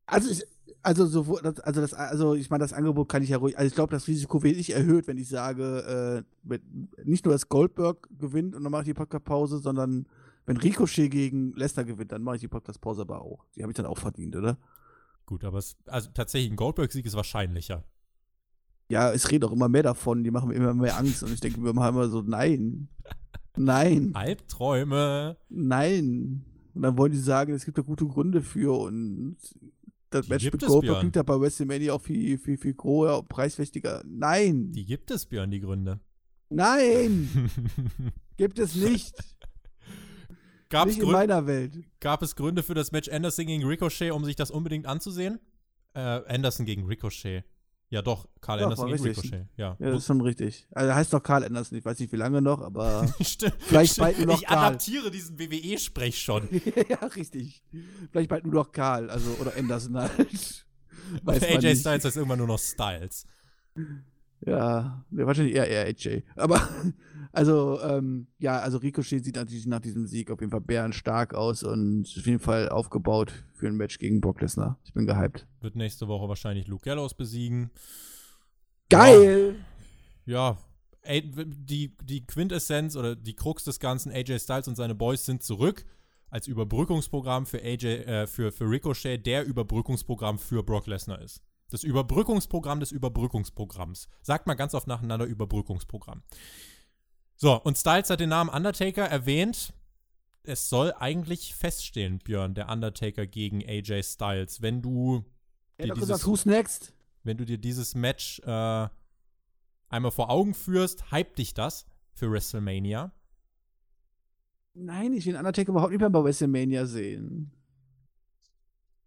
Also, ich, also, so, also, das, also, ich meine, das Angebot kann ich ja ruhig. Also, ich glaube, das Risiko wird nicht erhöht, wenn ich sage, äh, mit, nicht nur, dass Goldberg gewinnt und dann mache ich die Podcast-Pause, sondern wenn Ricochet gegen Lesnar gewinnt, dann mache ich die Podcast-Pause aber auch. Die habe ich dann auch verdient, oder? Gut, aber es, also tatsächlich ein Goldberg-Sieg ist wahrscheinlicher. Ja, es redet auch immer mehr davon, die machen mir immer mehr Angst und ich denke mir immer immer so, nein. Nein. Albträume. Nein. Und dann wollen die sagen, es gibt da gute Gründe für und das Die Match mit Goldberg klingt ja bei WrestleMania auch viel, viel, viel großer und preiswichtiger. Nein. Die gibt es, Björn, die Gründe. Nein. Gibt es nicht. Gab, es nicht in Gründe, meiner Welt. gab es Gründe für das Match Anderson gegen Ricochet, um sich das unbedingt anzusehen? Äh, Anderson gegen Ricochet. Ja, doch, Karl Doch, Anderson gegen richtig. Ricochet. Ja. Ja, das ist schon richtig. Also er heißt doch Karl Anderson, ich weiß nicht wie lange noch, aber Stimmt. Vielleicht bald nur noch Ich Karl. adaptiere diesen WWE-Sprech schon. ja, richtig. Vielleicht bald nur noch Karl, also oder Anderson halt. Weiß AJ. Styles heißt irgendwann nur noch Styles. Ja, wahrscheinlich eher, eher AJ. Aber, also, ähm, ja, also Ricochet sieht natürlich nach diesem Sieg auf jeden Fall bärenstark aus und auf jeden Fall aufgebaut für ein Match gegen Brock Lesnar. Ich bin gehypt. Wird nächste Woche wahrscheinlich Luke Gallows besiegen. Geil! Ja, ey, die, die Quintessenz oder die Krux des Ganzen, AJ Styles und seine Boys sind zurück als Überbrückungsprogramm für AJ, äh, für, für Ricochet, der Überbrückungsprogramm für Brock Lesnar ist. Das Überbrückungsprogramm des Überbrückungsprogramms. Sagt mal ganz oft nacheinander Überbrückungsprogramm. So, und Styles hat den Namen Undertaker erwähnt. Es soll eigentlich feststehen, Björn, der Undertaker gegen AJ Styles. Wenn du Er dir hat gesagt, who's next? wenn du dir dieses Match äh, einmal vor Augen führst, hype dich das für WrestleMania. Nein, ich will Undertaker überhaupt nicht mehr bei WrestleMania sehen.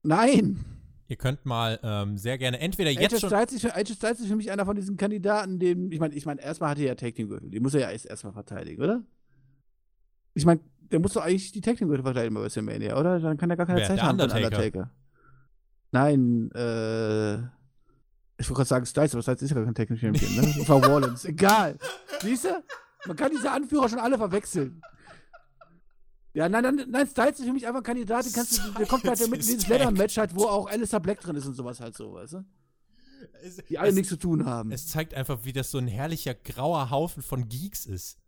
Nein! Ihr könnt mal ähm, sehr gerne entweder AJ jetzt schon. Styles, ist für, AJ Styles ist für mich einer von diesen Kandidaten, dem, ich meine, ich meine, erstmal hat er ja Tag Team Gürtel, die muss er ja erst erstmal verteidigen, oder? Ich meine, der muss doch eigentlich die Tag Team Gürtel verteidigen bei WrestleMania, oder? Dann kann er gar keine Wer? Zeit Der haben Undertaker? Undertaker. Nein, äh, ich wollte gerade sagen Styles, aber Styles ist ja gar kein Tag Team Champion, ne? Das war Rollins. Egal. Siehst du? Man kann diese Anführer schon alle verwechseln. Ja, nein, nein, nein, Styles ist für mich einfach ein Kandidat, den kannst du, der kommt halt Styles mit in dieses. Leather-Match halt, wo auch Alistair Black drin ist und sowas halt so, weißt du? Es, Die alle es, nichts zu tun haben. es zeigt einfach, wie das so ein herrlicher grauer Haufen von Geeks ist.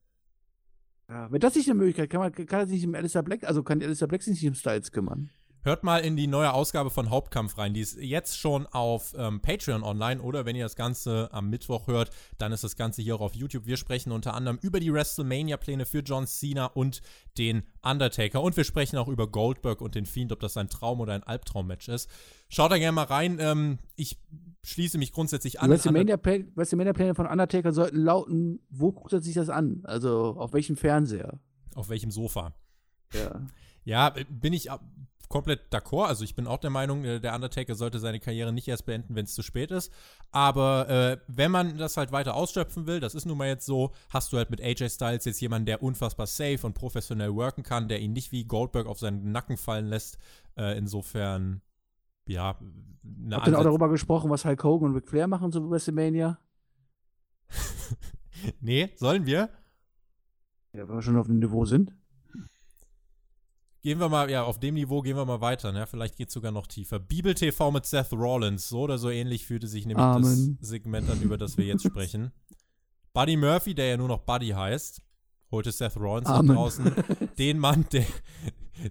Ja, wenn das nicht eine Möglichkeit, kann, man, kann sich nicht um Alistair Black, also kann Alistair Black sich nicht um Styles kümmern. Hört mal in die neue Ausgabe von Hauptkampf rein. Die ist jetzt schon auf ähm, Patreon online oder wenn ihr das Ganze am Mittwoch hört, dann ist das Ganze hier auch auf YouTube. Wir sprechen unter anderem über die WrestleMania-Pläne für John Cena und den Undertaker. Und wir sprechen auch über Goldberg und den Fiend, ob das ein Traum oder ein Albtraum-Match ist. Schaut da gerne mal rein. Ähm, ich schließe mich grundsätzlich Die an. WrestleMania-Pläne WrestleMania von Undertaker sollten lauten, wo guckt er sich das an? Also auf welchem Fernseher? Auf welchem Sofa? Ja. Ja, bin ich ab- komplett d'accord. Also ich bin auch der Meinung, äh, der Undertaker sollte seine Karriere nicht erst beenden, wenn es zu spät ist. Aber äh, wenn man das halt weiter ausschöpfen will, das ist nun mal jetzt so, hast du halt mit AJ Styles jetzt jemanden, der unfassbar safe und professionell worken kann, der ihn nicht wie Goldberg auf seinen Nacken fallen lässt. Äh, insofern, ja, Habt ihr auch darüber gesprochen, was Hulk Hogan und Ric Flair machen, wie WrestleMania? Nee, sollen wir? Ja, wenn wir schon auf dem Niveau sind. Gehen wir mal, ja, auf dem Niveau gehen wir mal weiter, ne? Vielleicht geht es sogar noch tiefer. Bibel TV mit Seth Rollins. So oder so ähnlich fühlte sich nämlich Amen. das Segment an, über das wir jetzt sprechen. Buddy Murphy, der ja nur noch Buddy heißt, holte Seth Rollins nach Amen. draußen. Den Mann, der,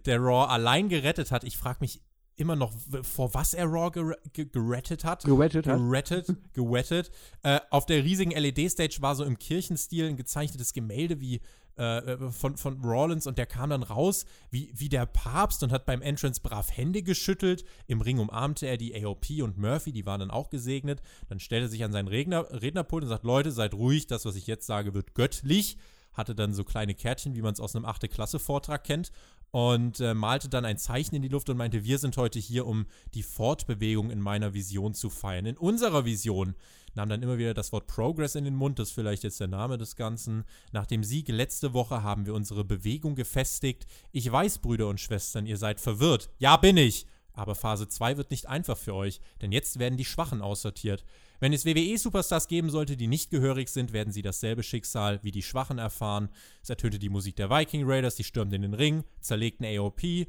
der Raw allein gerettet hat. Ich frage mich immer noch, vor was er Raw gere ge gerettet hat. Gewettet hat. Gerettet, gewettet. Äh, auf der riesigen LED-Stage war so im Kirchenstil ein gezeichnetes Gemälde wie äh, von, von Rollins und der kam dann raus wie, wie der Papst und hat beim Entrance brav Hände geschüttelt. Im Ring umarmte er die AOP und Murphy, die waren dann auch gesegnet. Dann stellte er sich an seinen Redner, Rednerpult und sagt, Leute, seid ruhig, das, was ich jetzt sage, wird göttlich. Hatte dann so kleine Kärtchen, wie man es aus einem 8. Klasse Vortrag kennt und äh, malte dann ein Zeichen in die Luft und meinte, wir sind heute hier, um die Fortbewegung in meiner Vision zu feiern. In unserer Vision nahm dann immer wieder das Wort Progress in den Mund, das ist vielleicht jetzt der Name des Ganzen. Nach dem Sieg letzte Woche haben wir unsere Bewegung gefestigt. Ich weiß, Brüder und Schwestern, ihr seid verwirrt. Ja, bin ich. Aber Phase 2 wird nicht einfach für euch, denn jetzt werden die Schwachen aussortiert. Wenn es WWE-Superstars geben sollte, die nicht gehörig sind, werden sie dasselbe Schicksal wie die Schwachen erfahren. Es ertönte die Musik der Viking Raiders, die stürmten in den Ring, zerlegten AOP,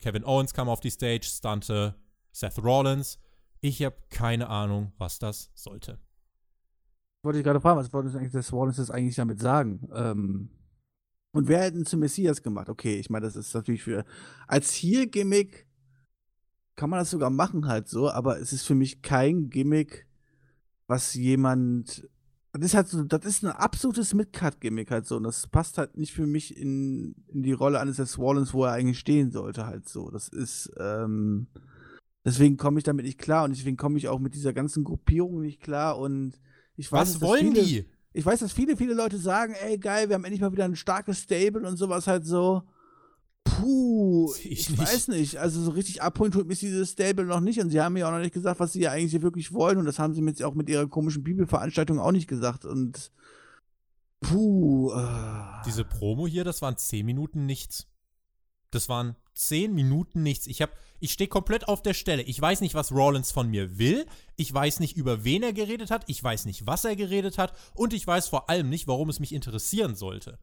Kevin Owens kam auf die Stage, stante Seth Rollins. Ich habe keine Ahnung, was das sollte. Wollte ich gerade fragen, was wollte das Rollins das eigentlich damit sagen? Ähm, und wer hätte ihn zum Messias gemacht? Okay, ich meine, das ist natürlich für als Heel-Gimmick kann man das sogar machen halt so, aber es ist für mich kein Gimmick, was jemand das ist halt so, das ist ein absolutes Mid-Cut-Gimmick halt so und das passt halt nicht für mich in, in die Rolle eines des Rollins, wo er eigentlich stehen sollte halt so. Das ist, ähm, deswegen komme ich damit nicht klar und deswegen komme ich auch mit dieser ganzen Gruppierung nicht klar und ich weiß, Was wollen viele, die? ich weiß, dass viele, viele Leute sagen, ey, geil, wir haben endlich mal wieder ein starkes Stable und sowas halt so. Puh, ich, ich weiß nicht. Also so richtig abholen tut mich dieses Stable noch nicht. Und sie haben mir auch noch nicht gesagt, was sie ja eigentlich hier wirklich wollen. Und das haben sie mir jetzt auch mit ihrer komischen Bibelveranstaltung auch nicht gesagt. Und puh. Äh. Diese Promo hier, das waren 10 Minuten nichts. Das waren 10 Minuten nichts. Ich hab, ich stehe komplett auf der Stelle. Ich weiß nicht, was Rollins von mir will. Ich weiß nicht, über wen er geredet hat. Ich weiß nicht, was er geredet hat. Und ich weiß vor allem nicht, warum es mich interessieren sollte.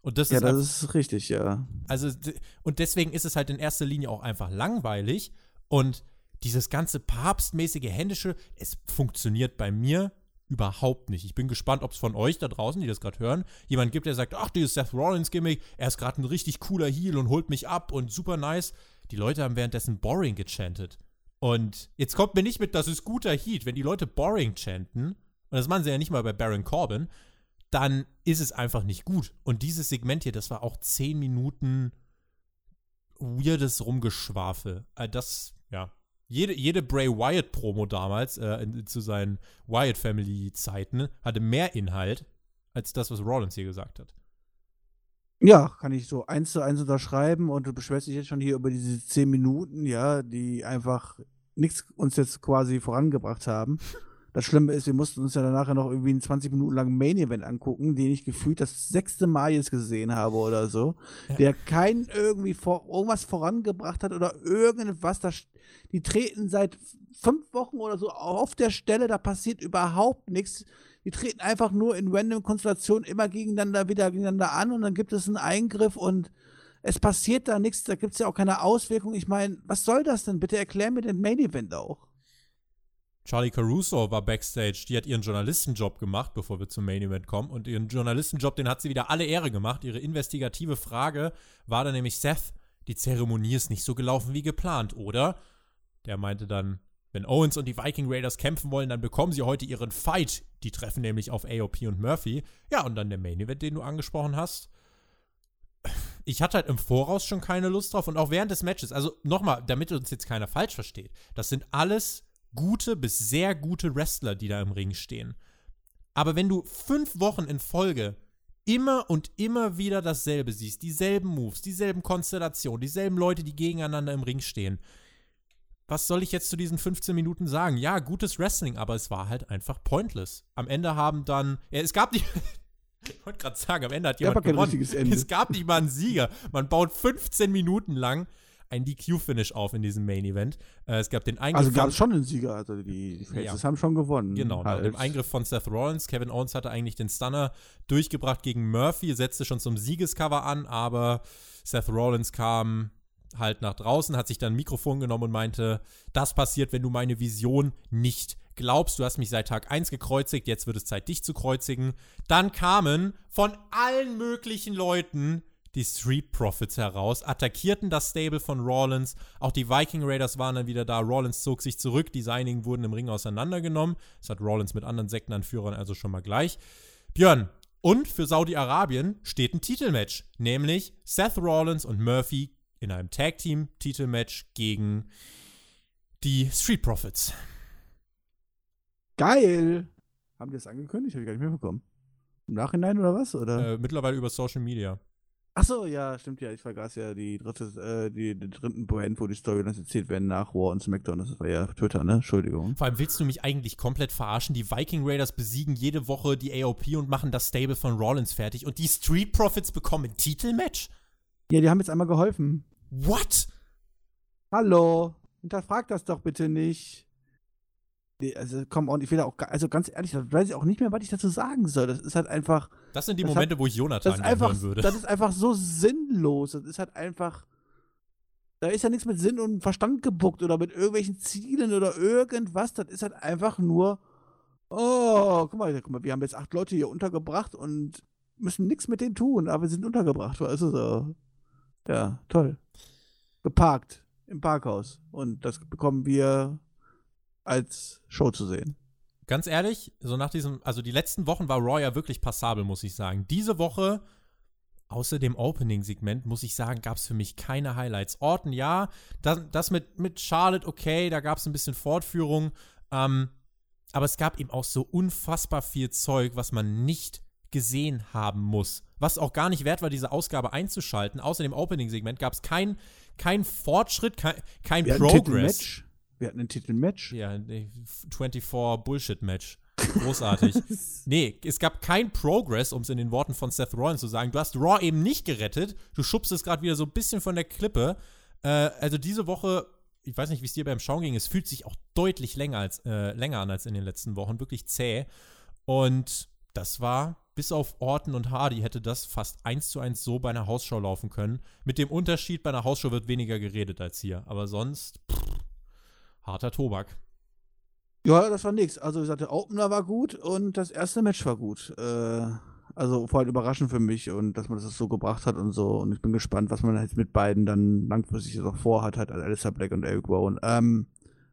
Und das Ja, ist das einfach- ist richtig, ja. also, und deswegen ist es halt in erster Linie auch einfach langweilig. Und dieses ganze papstmäßige Händische, es funktioniert bei mir überhaupt nicht. Ich bin gespannt, ob es von euch da draußen, die das gerade hören, jemand gibt, der sagt, ach, dieses Seth Rollins-Gimmick, er ist gerade ein richtig cooler Heel und holt mich ab und super nice. Die Leute haben währenddessen Boring gechantet. Und jetzt kommt mir nicht mit, das ist guter Heat. Wenn die Leute Boring chanten, und das machen sie ja nicht mal bei Baron Corbin, dann ist es einfach nicht gut. Und dieses Segment hier, das war auch 10 Minuten weirdes Rumgeschwafel. Äh, Das, ja. Jede, jede Bray Wyatt-Promo damals, äh, zu seinen Wyatt-Family-Zeiten, hatte mehr Inhalt als das, was Rollins hier gesagt hat. Ja, kann ich so eins zu eins unterschreiben. Und du beschwerst dich jetzt schon hier über diese zehn Minuten, ja, die einfach nichts uns jetzt quasi vorangebracht haben. Das Schlimme ist, wir mussten uns ja danach noch irgendwie einen 20 Minuten langen Main-Event angucken, den ich gefühlt das sechste Mal jetzt gesehen habe oder so, Ja. der keinen irgendwie vor, irgendwas vorangebracht hat oder irgendwas. Da, die treten seit fünf Wochen oder so auf der Stelle, da passiert überhaupt nichts. Die treten einfach nur in random Konstellationen immer gegeneinander wieder gegeneinander an und dann gibt es einen Eingriff und es passiert da nichts, da gibt es ja auch keine Auswirkung. Ich meine, was soll das denn? Bitte erklär mir den Main Event auch. Charlie Caruso war backstage, die hat ihren Journalistenjob gemacht, bevor wir zum Main Event kommen. Und ihren Journalistenjob, den hat sie wieder alle Ehre gemacht. Ihre investigative Frage war dann nämlich, Seth, die Zeremonie ist nicht so gelaufen wie geplant, oder? Der meinte dann, wenn Owens und die Viking Raiders kämpfen wollen, dann bekommen sie heute ihren Fight. Die treffen nämlich auf AOP und Murphy. Ja, und dann der Main Event, den du angesprochen hast. Ich hatte halt im Voraus schon keine Lust drauf und auch während des Matches. Also nochmal, damit uns jetzt keiner falsch versteht. Das sind alles gute bis sehr gute Wrestler, die da im Ring stehen. Aber wenn du fünf Wochen in Folge immer und immer wieder dasselbe siehst, dieselben Moves, dieselben Konstellationen, dieselben Leute, die gegeneinander im Ring stehen, was soll ich jetzt zu diesen 15 Minuten sagen? Ja, gutes Wrestling, aber es war halt einfach pointless. Am Ende haben dann, ja, es gab nicht, ich wollte gerade sagen, am Ende hat Ja, jemand kein gewonnen. Es gab nicht mal einen Sieger. Man baut 15 Minuten lang ein DQ-Finish auf in diesem Main-Event. Äh, es gab den Eingriff Also gab es schon einen Sieger, also die die Faces haben schon gewonnen. Genau, halt. dem Eingriff von Seth Rollins. Kevin Owens hatte eigentlich den Stunner durchgebracht gegen Murphy, setzte schon zum Siegescover an, aber Seth Rollins kam halt nach draußen, hat sich dann ein Mikrofon genommen und meinte, das passiert, wenn du meine Vision nicht glaubst. Du hast mich seit Tag 1 gekreuzigt, jetzt wird es Zeit, dich zu kreuzigen. Dann kamen von allen möglichen Leuten die Street Profits heraus, attackierten das Stable von Rollins. Auch die Viking Raiders waren dann wieder da. Rollins zog sich zurück. Die seinigen wurden im Ring auseinandergenommen. Das hat Rollins mit anderen Sektenanführern also schon mal gleich. Björn, und für Saudi-Arabien steht ein Titelmatch, nämlich Seth Rollins und Murphy in einem Tag-Team-Titelmatch gegen die Street Profits. Geil! Haben die das angekündigt? Habe ich gar nicht mitbekommen. Im Nachhinein oder was? Oder? Äh, mittlerweile über Social Media. Ach so, ja, stimmt ja. Ich vergaß ja die dritte, äh, die, den dritten Moment, wo die Storylines erzählt werden nach War und SmackDown. Das war ja Twitter, ne? Entschuldigung. Vor allem willst du mich eigentlich komplett verarschen? Die Viking Raiders besiegen jede Woche die AOP und machen das Stable von Rollins fertig. Und die Street Profits bekommen ein Titelmatch? Ja, die haben jetzt einmal geholfen. What? Hallo, hinterfrag das doch bitte nicht. Nee, also komm, und ich will da auch, also ganz ehrlich, da weiß ich auch nicht mehr, was ich dazu sagen soll. Das ist halt einfach, Das sind die Das hat- Momente, wo ich das Jonathan gerne einfach, hören würde. das ist einfach so sinnlos. Das ist halt einfach, da ist ja nichts mit Sinn und Verstand gebuckt oder mit irgendwelchen Zielen oder irgendwas. Das ist halt einfach nur, oh, guck mal, guck mal, wir haben jetzt acht Leute hier untergebracht und müssen nichts mit denen tun, aber wir sind untergebracht, weißt du so. Ja, toll. Geparkt im Parkhaus. Und das bekommen wir als Show zu sehen. Ganz ehrlich, so nach diesem, also die letzten Wochen war Raw ja wirklich passabel, muss ich sagen. Diese Woche, außer dem Opening-Segment, muss ich sagen, gab es für mich keine Highlights. Orton, ja, das, das mit, mit Charlotte, okay, da gab es ein bisschen Fortführung, ähm, aber es gab eben auch so unfassbar viel Zeug, was man nicht gesehen haben muss. Was auch gar nicht wert war, diese Ausgabe einzuschalten. Außer dem Opening-Segment gab es keinen kein Fortschritt, kein, kein Progress. Wir hatten ein Titelmatch. Ja, nee, 24 Bullshit-Match. Großartig. nee, es gab kein Progress, um es in den Worten von Seth Rollins zu sagen. Du hast Raw eben nicht gerettet. Du schubst es gerade wieder so ein bisschen von der Klippe. Äh, also diese Woche, ich weiß nicht, wie es dir beim Schauen ging, es fühlt sich auch deutlich länger, als, äh, länger an als in den letzten Wochen. Wirklich zäh. Und das war, bis auf Orton und Hardy, hätte das fast eins zu eins so bei einer Hausshow laufen können. Mit dem Unterschied, bei einer Hausshow wird weniger geredet als hier. Aber sonst, pff, harter Tobak. Ja, das war nix. Also, wie gesagt, der Opener war gut und das erste Match war gut. Äh, also, vor allem überraschend für mich und dass man das so gebracht hat und so. Und ich bin gespannt, was man halt mit beiden dann langfristig noch vorhat, halt Alistair Black und Eric Rowan. Ähm,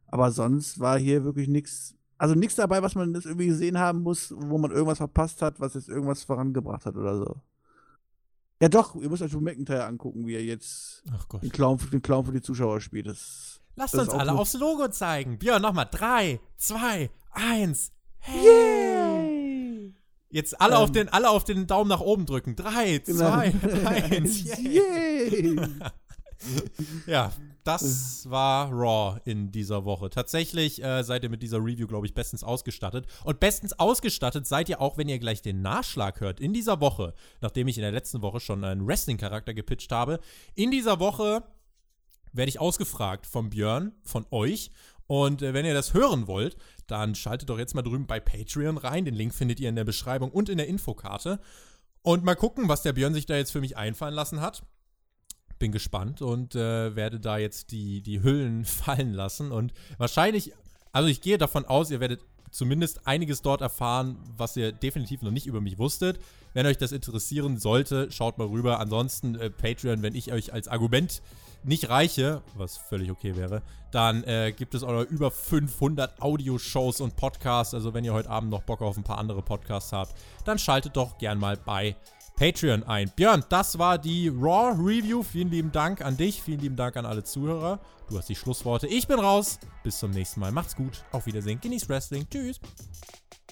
aber sonst war hier wirklich nichts. Also nichts dabei, was man jetzt irgendwie gesehen haben muss, wo man irgendwas verpasst hat, was jetzt irgendwas vorangebracht hat oder so. Ja doch, ihr müsst euch Drew McIntyre angucken, wie er jetzt den Clown, den Clown für die Zuschauer spielt. Das Lasst uns alle aufs Logo zeigen. Björn, nochmal. Drei, zwei, eins. Hey! Jetzt alle, ähm, auf den, alle auf den Daumen nach oben drücken. Drei, genau. zwei, eins. Yay! ja, das war Raw in dieser Woche. Tatsächlich äh, seid ihr mit dieser Review, glaube ich, bestens ausgestattet. Und bestens ausgestattet seid ihr auch, wenn ihr gleich den Nachschlag hört. In dieser Woche, nachdem ich in der letzten Woche schon einen Wrestling-Charakter gepitcht habe, in dieser Woche werde ich ausgefragt von Björn, von euch. Und äh, wenn ihr das hören wollt, dann schaltet doch jetzt mal drüben bei Patreon rein. Den Link findet ihr in der Beschreibung und in der Infokarte. Und mal gucken, was der Björn sich da jetzt für mich einfallen lassen hat. Bin gespannt und äh, werde da jetzt die, die Hüllen fallen lassen. Und wahrscheinlich, also ich gehe davon aus, ihr werdet zumindest einiges dort erfahren, was ihr definitiv noch nicht über mich wusstet. Wenn euch das interessieren sollte, schaut mal rüber. Ansonsten äh, Patreon, wenn ich euch als Argument nicht reiche, was völlig okay wäre, dann äh, gibt es auch über 500 Audioshows und Podcasts. Also wenn ihr heute Abend noch Bock auf ein paar andere Podcasts habt, dann schaltet doch gern mal bei Patreon ein. Björn, das war die Raw Review. Vielen lieben Dank an dich, vielen lieben Dank an alle Zuhörer. Du hast die Schlussworte. Ich bin raus. Bis zum nächsten Mal. Macht's gut. Auf Wiedersehen. Genießt Wrestling. Tschüss.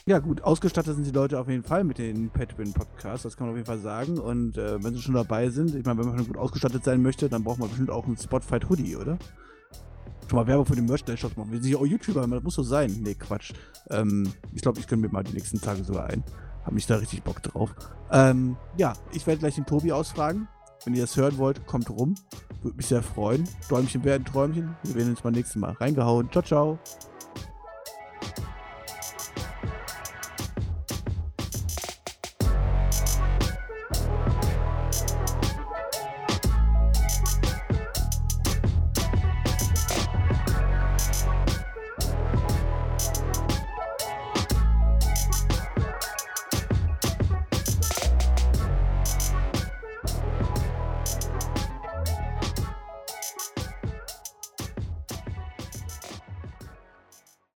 Ja, gut, ausgestattet sind die Leute auf jeden Fall mit den Patreon Podcasts, das kann man auf jeden Fall sagen. Und äh, wenn sie schon dabei sind, ich meine, wenn man schon gut ausgestattet sein möchte, dann braucht man bestimmt auch einen Spotfight Hoodie, oder? Schon mal Werbung für den Merchandise-Shop machen. Wir sind ja auch YouTuber, das muss so sein. Nee, Quatsch. Ähm, ich glaube, ich könnte mir mal die nächsten Tage sogar ein. Hab mich da richtig Bock drauf. Ähm, ja, ich werde gleich den Tobi ausfragen. Wenn ihr das hören wollt, kommt rum. Würde mich sehr freuen. Träumchen werden Träumchen. Wir werden uns beim nächsten Mal reingehauen. Ciao, ciao.